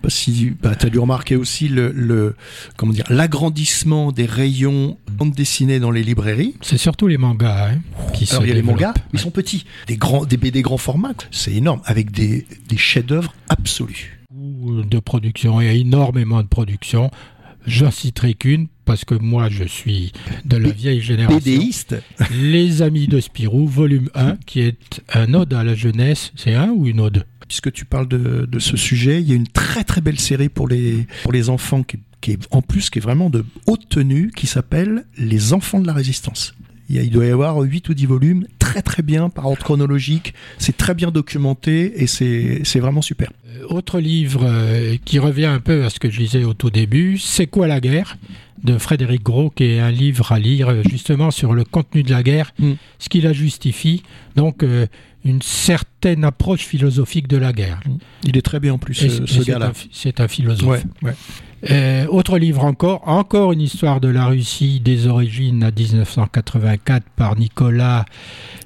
Sais pas si bah, tu as dû remarquer aussi le, le comment dire l'agrandissement des rayons bande dessinée dans les librairies. C'est surtout les mangas hein, qui se Alors il y a les mangas, ils sont petits, des grands, des BD grand format. quoi. C'est énorme, avec des, des chefs-d'œuvre absolus. de production, il y a énormément de production. J'en citerai qu'une parce que moi je suis de la vieille génération. BDiste, Les Amis de Spirou, volume 1, qui est un ode à la jeunesse. C'est un ou une ode? Puisque tu parles de, ce sujet, il y a une très très belle série pour les enfants qui est en plus qui est vraiment de haute tenue, qui s'appelle Les Enfants de la Résistance. Il, doit y avoir 8 ou 10 volumes, très très bien, par ordre chronologique, c'est très bien documenté et c'est vraiment super. Euh, Autre livre euh, qui revient un peu à ce que je disais au tout début, C'est quoi la guerre de Frédéric Gros, qui est un livre à lire euh, justement sur le contenu de la guerre, Mm. ce qui la justifie, donc euh, une certaine approche philosophique de la guerre. Il est très bien en plus, Et ce, c'est gars-là. un C'est un philosophe. Ouais, ouais. Euh, autre livre encore, encore une histoire de la Russie des origines à 1984 par Nicolas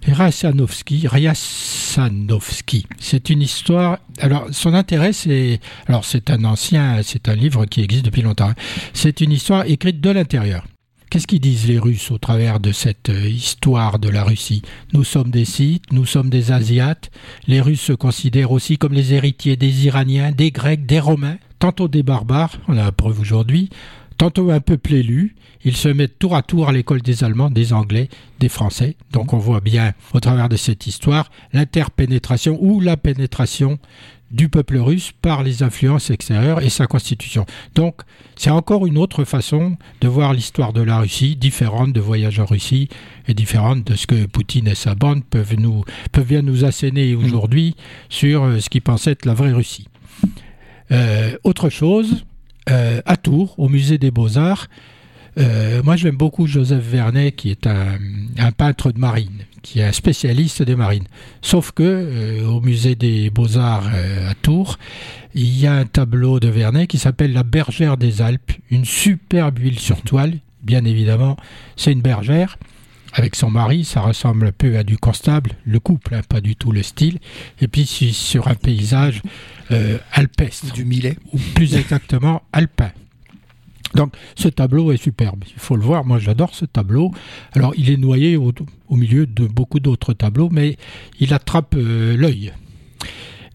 Ryasanovsky. Ryasanovsky. C'est une histoire. Alors, son intérêt, c'est. Alors, c'est un ancien. C'est un livre qui existe depuis longtemps. hein. C'est une histoire écrite de l'intérieur. Qu'est-ce qu'ils disent les Russes au travers de cette euh, histoire de la Russie? Nous sommes des Scythes, nous sommes des Asiates. Les Russes se considèrent aussi comme les héritiers des Iraniens, des Grecs, des Romains, tantôt des barbares, on a la preuve aujourd'hui, tantôt un peuple élu. Ils se mettent tour à tour à l'école des Allemands, des Anglais, des Français. Donc on voit bien au travers de cette histoire l'interpénétration ou la pénétration du peuple russe par les influences extérieures et sa constitution. Donc, c'est encore une autre façon de voir l'histoire de la Russie, différente de Voyage en Russie et différente de ce que Poutine et sa bande peuvent, nous, peuvent bien nous asséner aujourd'hui sur euh, ce qu'ils pensaient être la vraie Russie. Euh, autre chose, euh, à Tours, au musée des Beaux-Arts, euh, moi j'aime beaucoup Joseph Vernet, qui est un, peintre de marine, qui est un spécialiste des marines. Sauf que au musée des Beaux-Arts à Tours, il y a un tableau de Vernet qui s'appelle La bergère des Alpes, une superbe huile sur toile, bien évidemment, c'est une bergère. Avec son mari, ça ressemble un peu à du constable, le couple, hein, pas du tout le style. Et puis sur un paysage euh, alpestre, Du millet. ou plus exactement alpin. Donc ce tableau est superbe, il faut le voir, moi j'adore ce tableau. Alors il est noyé au, au milieu de beaucoup d'autres tableaux, mais il attrape euh, l'œil.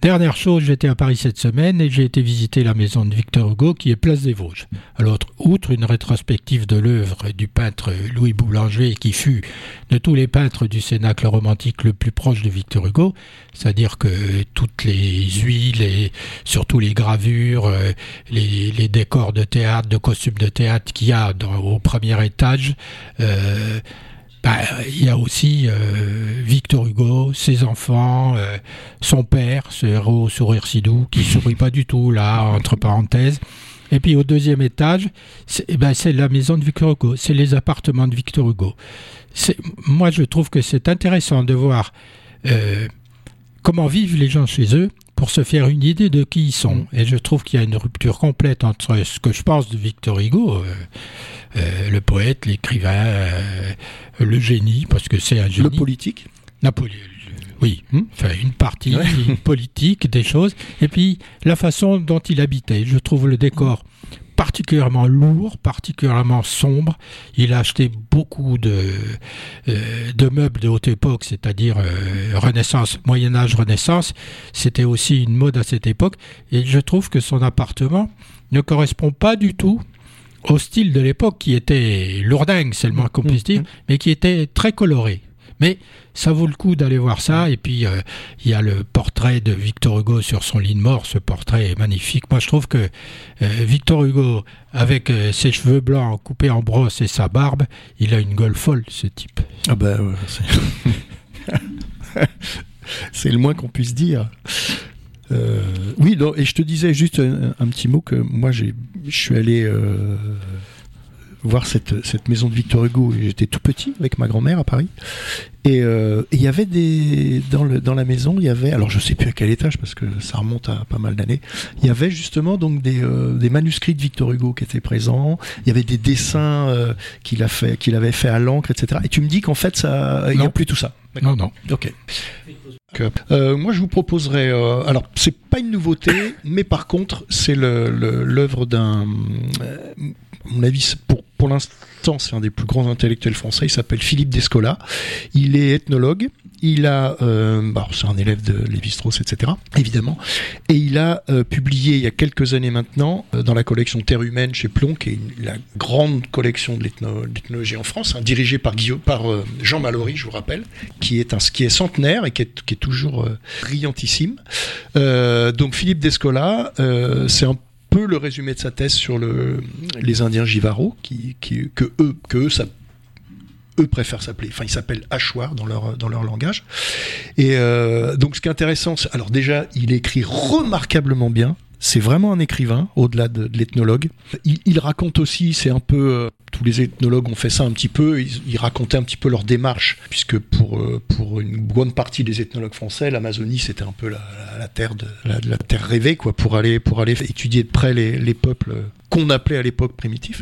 Dernière chose, j'étais à Paris cette semaine et j'ai été visiter la maison de Victor Hugo qui est Place des Vosges. Alors, outre une rétrospective de l'œuvre du peintre Louis Boulanger qui fut de tous les peintres du Cénacle romantique le plus proche de Victor Hugo, c'est-à-dire que toutes les huiles et surtout les gravures, euh, les, décors de théâtre, de costumes de théâtre qu'il y a au premier étage, euh, bah, il y a aussi euh, Victor Hugo, ses enfants, euh, son père, ce héros au sourire si doux, qui *laughs* sourit pas du tout là, entre parenthèses. Et puis au deuxième étage, c'est eh ben, la maison de Victor Hugo, c'est les appartements de Victor Hugo. Moi, je trouve que c'est intéressant de voir euh, comment vivent les gens chez eux pour se faire une idée de qui ils sont. Et je trouve qu'il y a une rupture complète entre ce que je pense de Victor Hugo, euh, euh, le poète, l'écrivain, euh, le génie, parce que c'est un Le génie. politique. Napoli- oui, Hmm. enfin, une partie Ouais. politique des choses, et puis la façon dont il habitait. Je trouve le décor particulièrement lourd, particulièrement sombre. Il a acheté beaucoup de, euh, de meubles de haute époque, c'est-à-dire euh, Renaissance, Moyen Âge, Renaissance. C'était aussi une mode à cette époque, et je trouve que son appartement ne correspond pas du tout au style de l'époque qui était lourdingue, c'est le moins qu'on puisse dire, mais qui était très coloré. Mais ça vaut le coup d'aller voir ça. Et puis, euh, il y a le portrait de Victor Hugo sur son lit de mort. Ce portrait est magnifique. Moi, je trouve que euh, Victor Hugo, avec euh, ses cheveux blancs coupés en brosse et sa barbe, il a une gueule folle, ce type. Ah bah, ouais, c'est- *laughs* le moins qu'on puisse dire. Oui, et je te disais juste un, petit mot que moi je suis allé voir cette, cette maison de Victor Hugo. J'étais tout petit avec ma grand-mère à Paris, et euh, il y avait des dans le dans la maison, il y avait, alors je sais plus à quel étage parce que ça remonte à pas mal d'années. Il y avait justement donc des euh, des manuscrits de Victor Hugo qui étaient présents. Il y avait des dessins euh, qu'il a fait qu'il avait fait à l'encre, etc. Et tu me dis qu'en fait ça, il y a plus tout ça. Non, non. Ok. Euh, moi, je vous proposerais. euh, alors, c'est pas une nouveauté, mais par contre, c'est le- le- l'œuvre d'un. euh, à mon avis, pour, pour l'instant, c'est un des plus grands intellectuels français. Il s'appelle Philippe Descola. Il est ethnologue. Il a. Euh, bah, c'est un élève de Lévi-Strauss, etc. Évidemment. Et il a euh, publié il y a quelques années maintenant, euh, dans la collection Terre humaine chez Plomb, qui est la grande collection de l'ethno- de l'ethnologie en France, hein, dirigée par, Jean Mallory, je vous rappelle, qui est, un, qui est centenaire et qui est, qui est toujours brillantissime. Donc Philippe Descola, c'est un peu le résumé de sa thèse sur le, les Indiens Jivaro, qui, que eux, que eux, préfèrent s'appeler, enfin ils s'appellent Hachoir dans leur, dans leur langage. Et euh, donc ce qui est intéressant, c'est- alors déjà, il écrit remarquablement bien. C'est vraiment un écrivain, au-delà de, l'ethnologue. Il, il raconte aussi, c'est un peu, euh, tous les ethnologues ont fait ça un petit peu. Ils, racontaient un petit peu leur démarche, puisque pour, pour une bonne partie des ethnologues français, l'Amazonie c'était un peu la, terre de la, terre rêvée, quoi, pour aller pour aller étudier de près les, les peuples qu'on appelait à l'époque primitifs.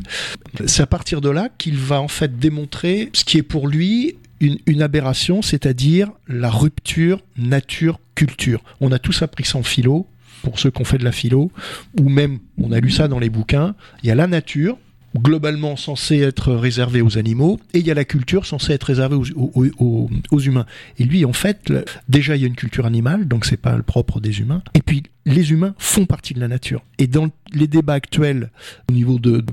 C'est à partir de là qu'il va en fait démontrer ce qui est pour lui une, aberration, c'est-à-dire la rupture nature-culture. On a tous appris ça en philo, pour ceux qui ont fait de la philo, ou même on a lu ça dans les bouquins. Il y a la nature, globalement censée être réservée aux animaux, et il y a la culture censée être réservée aux, humains. Et lui, en fait, déjà il y a une culture animale, donc c'est pas le propre des humains. Et puis les humains font partie de la nature. Et dans les débats actuels au niveau de,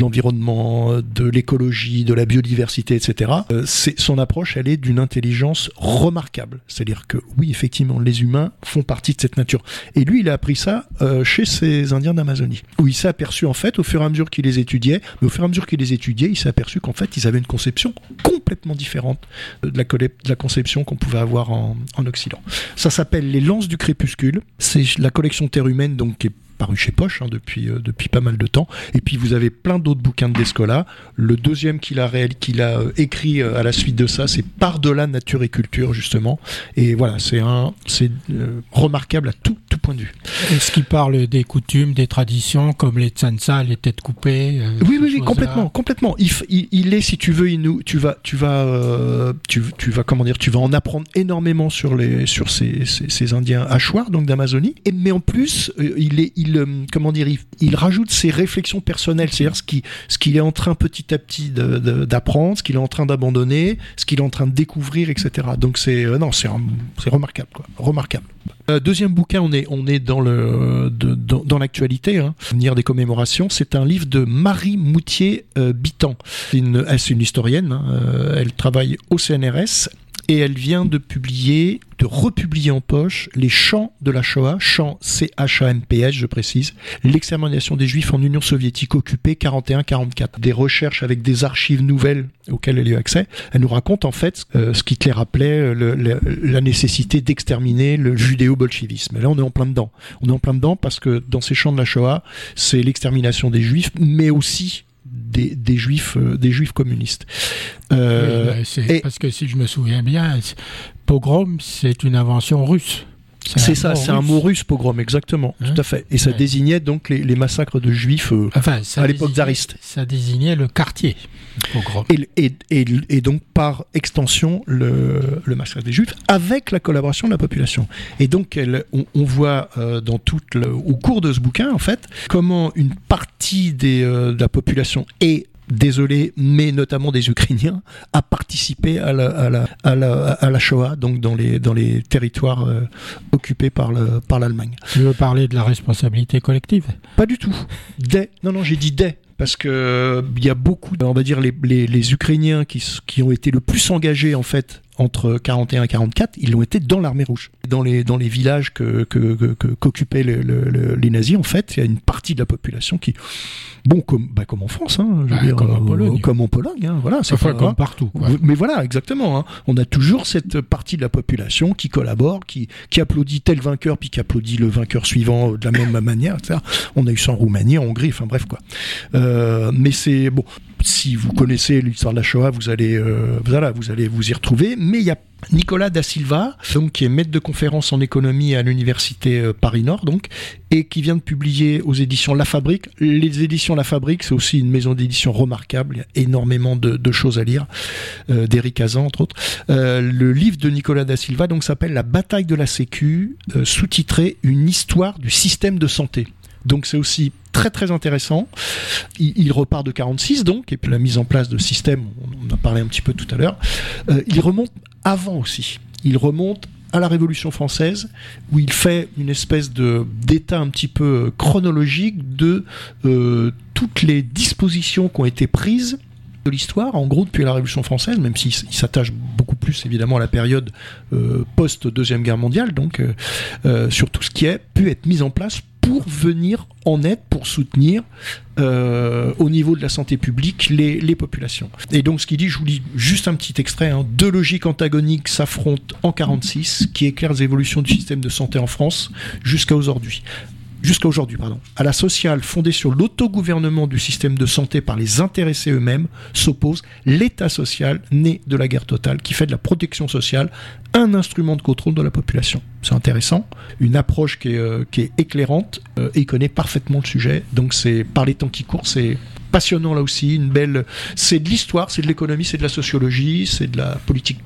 l'environnement, de l'écologie, de la biodiversité, etc., euh, son approche, elle est d'une intelligence remarquable. C'est-à-dire que oui, effectivement, les humains font partie de cette nature. Et lui, il a appris ça euh, chez ces Indiens d'Amazonie, où il s'est aperçu en fait, au fur et à mesure qu'il les étudiait, mais au fur et à mesure qu'il les étudiait, il s'est aperçu qu'en fait, ils avaient une conception complètement différente de la, conception qu'on pouvait avoir en, en Occident. Ça s'appelle les lances du crépuscule. Collection Terre humaine, donc qui est paru chez Poche hein, depuis, euh, depuis pas mal de temps. Et puis vous avez plein d'autres bouquins de Descola. Le deuxième qu'il a, qu'il a euh, écrit euh, à la suite de ça, c'est Par-delà nature et culture, justement. Et voilà, c'est un, c'est remarquable à tout, tout point de vue. Est-ce qu'il parle des coutumes, des traditions, comme les tsansa, les têtes coupées Oui, oui, oui, complètement, complètement. Il, il, est, si tu veux, il nous, tu vas, tu vas, tu, tu, vas, comment dire, tu vas en apprendre énormément sur les, sur ces, ces, ces Indiens hachoirs, donc d'Amazonie. Et mais en plus, il est, il, euh, comment dire, il, rajoute ses réflexions personnelles, c'est-à-dire ce qu'il est en train petit à petit d'apprendre, ce qu'il est en train d'abandonner, ce qu'il est en train de découvrir, etc. Donc c'est euh, non, c'est remarquable, quoi, remarquable. Euh, deuxième bouquin, on est, on est dans, le, dans, l'actualité, hein. venir des commémorations. C'est un livre de Marie Moutier-Bitan. c'est une, une, historienne, hein. elle travaille au CNRS et elle vient de publier, de republier en poche les chants de la Shoah, chants C-H-A-M-P-S, je précise, l'extermination des Juifs en Union soviétique occupée 41-44. Des recherches avec des archives nouvelles auxquelles elle a eu accès. Elle nous raconte en fait euh, ce qu'Hitler appelait euh, la nécessité d'exterminer le judéo-bolchevisme. Là, on est en plein dedans. On est en plein dedans parce que dans ces chants de la Shoah, c'est l'extermination des Juifs, mais aussi des, juifs, euh, des juifs communistes. Euh, parce que si je me souviens bien, pogrom, c'est une invention russe. C'est ça, c'est un mot russe, pogrom, exactement, tout hein à fait. Et ça désignait donc les, massacres de juifs euh, à l'époque tsariste. Ça désignait le quartier, pogrom. Et, et, donc, par extension, le, massacre des juifs, avec la collaboration de la population. Et donc, on, voit euh, dans tout au cours de ce bouquin, en fait, comment une partie des, euh, de la population est désolé, mais notamment des Ukrainiens, a participé à la, à la, à la, à la Shoah, donc dans les, dans les territoires euh, occupés par l'Allemagne. Par tu veux parler de la responsabilité collective? Pas du tout. Des. Non, non, j'ai dit des parce que il y a beaucoup, on va dire les, les, les Ukrainiens qui, qui, ont été le plus engagés en fait entre 41 et 44, ils l'ont été dans l'armée rouge. Dans les, dans les villages que, qu'occupaient que, les nazis, en fait, il y a une partie de la population qui, bon, comme, bah, comme en France, hein, je veux dire, comme en Pologne, euh, comme en Pologne, hein, voilà, c'est enfin, comme partout. Mais voilà, exactement. Hein. On a toujours cette partie de la population qui collabore, qui, qui applaudit tel vainqueur, puis qui applaudit le vainqueur suivant de la même *laughs* manière. Etc. On a eu ça en Roumanie, en Hongrie, enfin bref quoi. Euh, mais c'est bon si vous connaissez l'histoire de la Shoah, vous allez, euh, vous allez vous y retrouver. Mais il y a Nicolas da Silva, donc qui est maître de conférence en économie à l'université euh, Paris Nord, donc, et qui vient de publier aux éditions La Fabrique. Les éditions La Fabrique, c'est aussi une maison d'édition remarquable. Il y a énormément de, choses à lire, euh, d'Éric Hazan entre autres. le livre de Nicolas da Silva s'appelle La bataille de la Sécu, sous-titré Une histoire du système de santé. Donc c'est aussi très très intéressant. Il, repart de 46 donc, et puis la mise en place de système, on, en a parlé un petit peu tout à l'heure. Euh, il remonte avant aussi. Il remonte à la Révolution française, où il fait une espèce de d'état un petit peu chronologique de euh, toutes les dispositions qui ont été prises de l'histoire, en gros depuis la Révolution française, même s'il s'attache beaucoup plus évidemment à la période euh, post-deuxième guerre mondiale, donc sur tout ce qui a pu être mis en place pour venir en aide, pour soutenir euh, au niveau de la santé publique les, populations. Et donc ce qu'il dit, je vous lis juste un petit extrait, hein. deux logiques antagoniques s'affrontent en 46 qui éclairent les évolutions du système de santé en France jusqu'à aujourd'hui. Jusqu'à aujourd'hui, pardon, à la sociale fondée sur l'autogouvernement du système de santé par les intéressés eux-mêmes, s'oppose l'État social né de la guerre totale, qui fait de la protection sociale un instrument de contrôle de la population. C'est intéressant, une approche qui est, euh, qui est éclairante euh, et connaît parfaitement le sujet. Donc c'est par les temps qui courent, c'est passionnant là aussi, une belle. C'est de l'histoire, c'est de l'économie, c'est de la sociologie, c'est de la politique.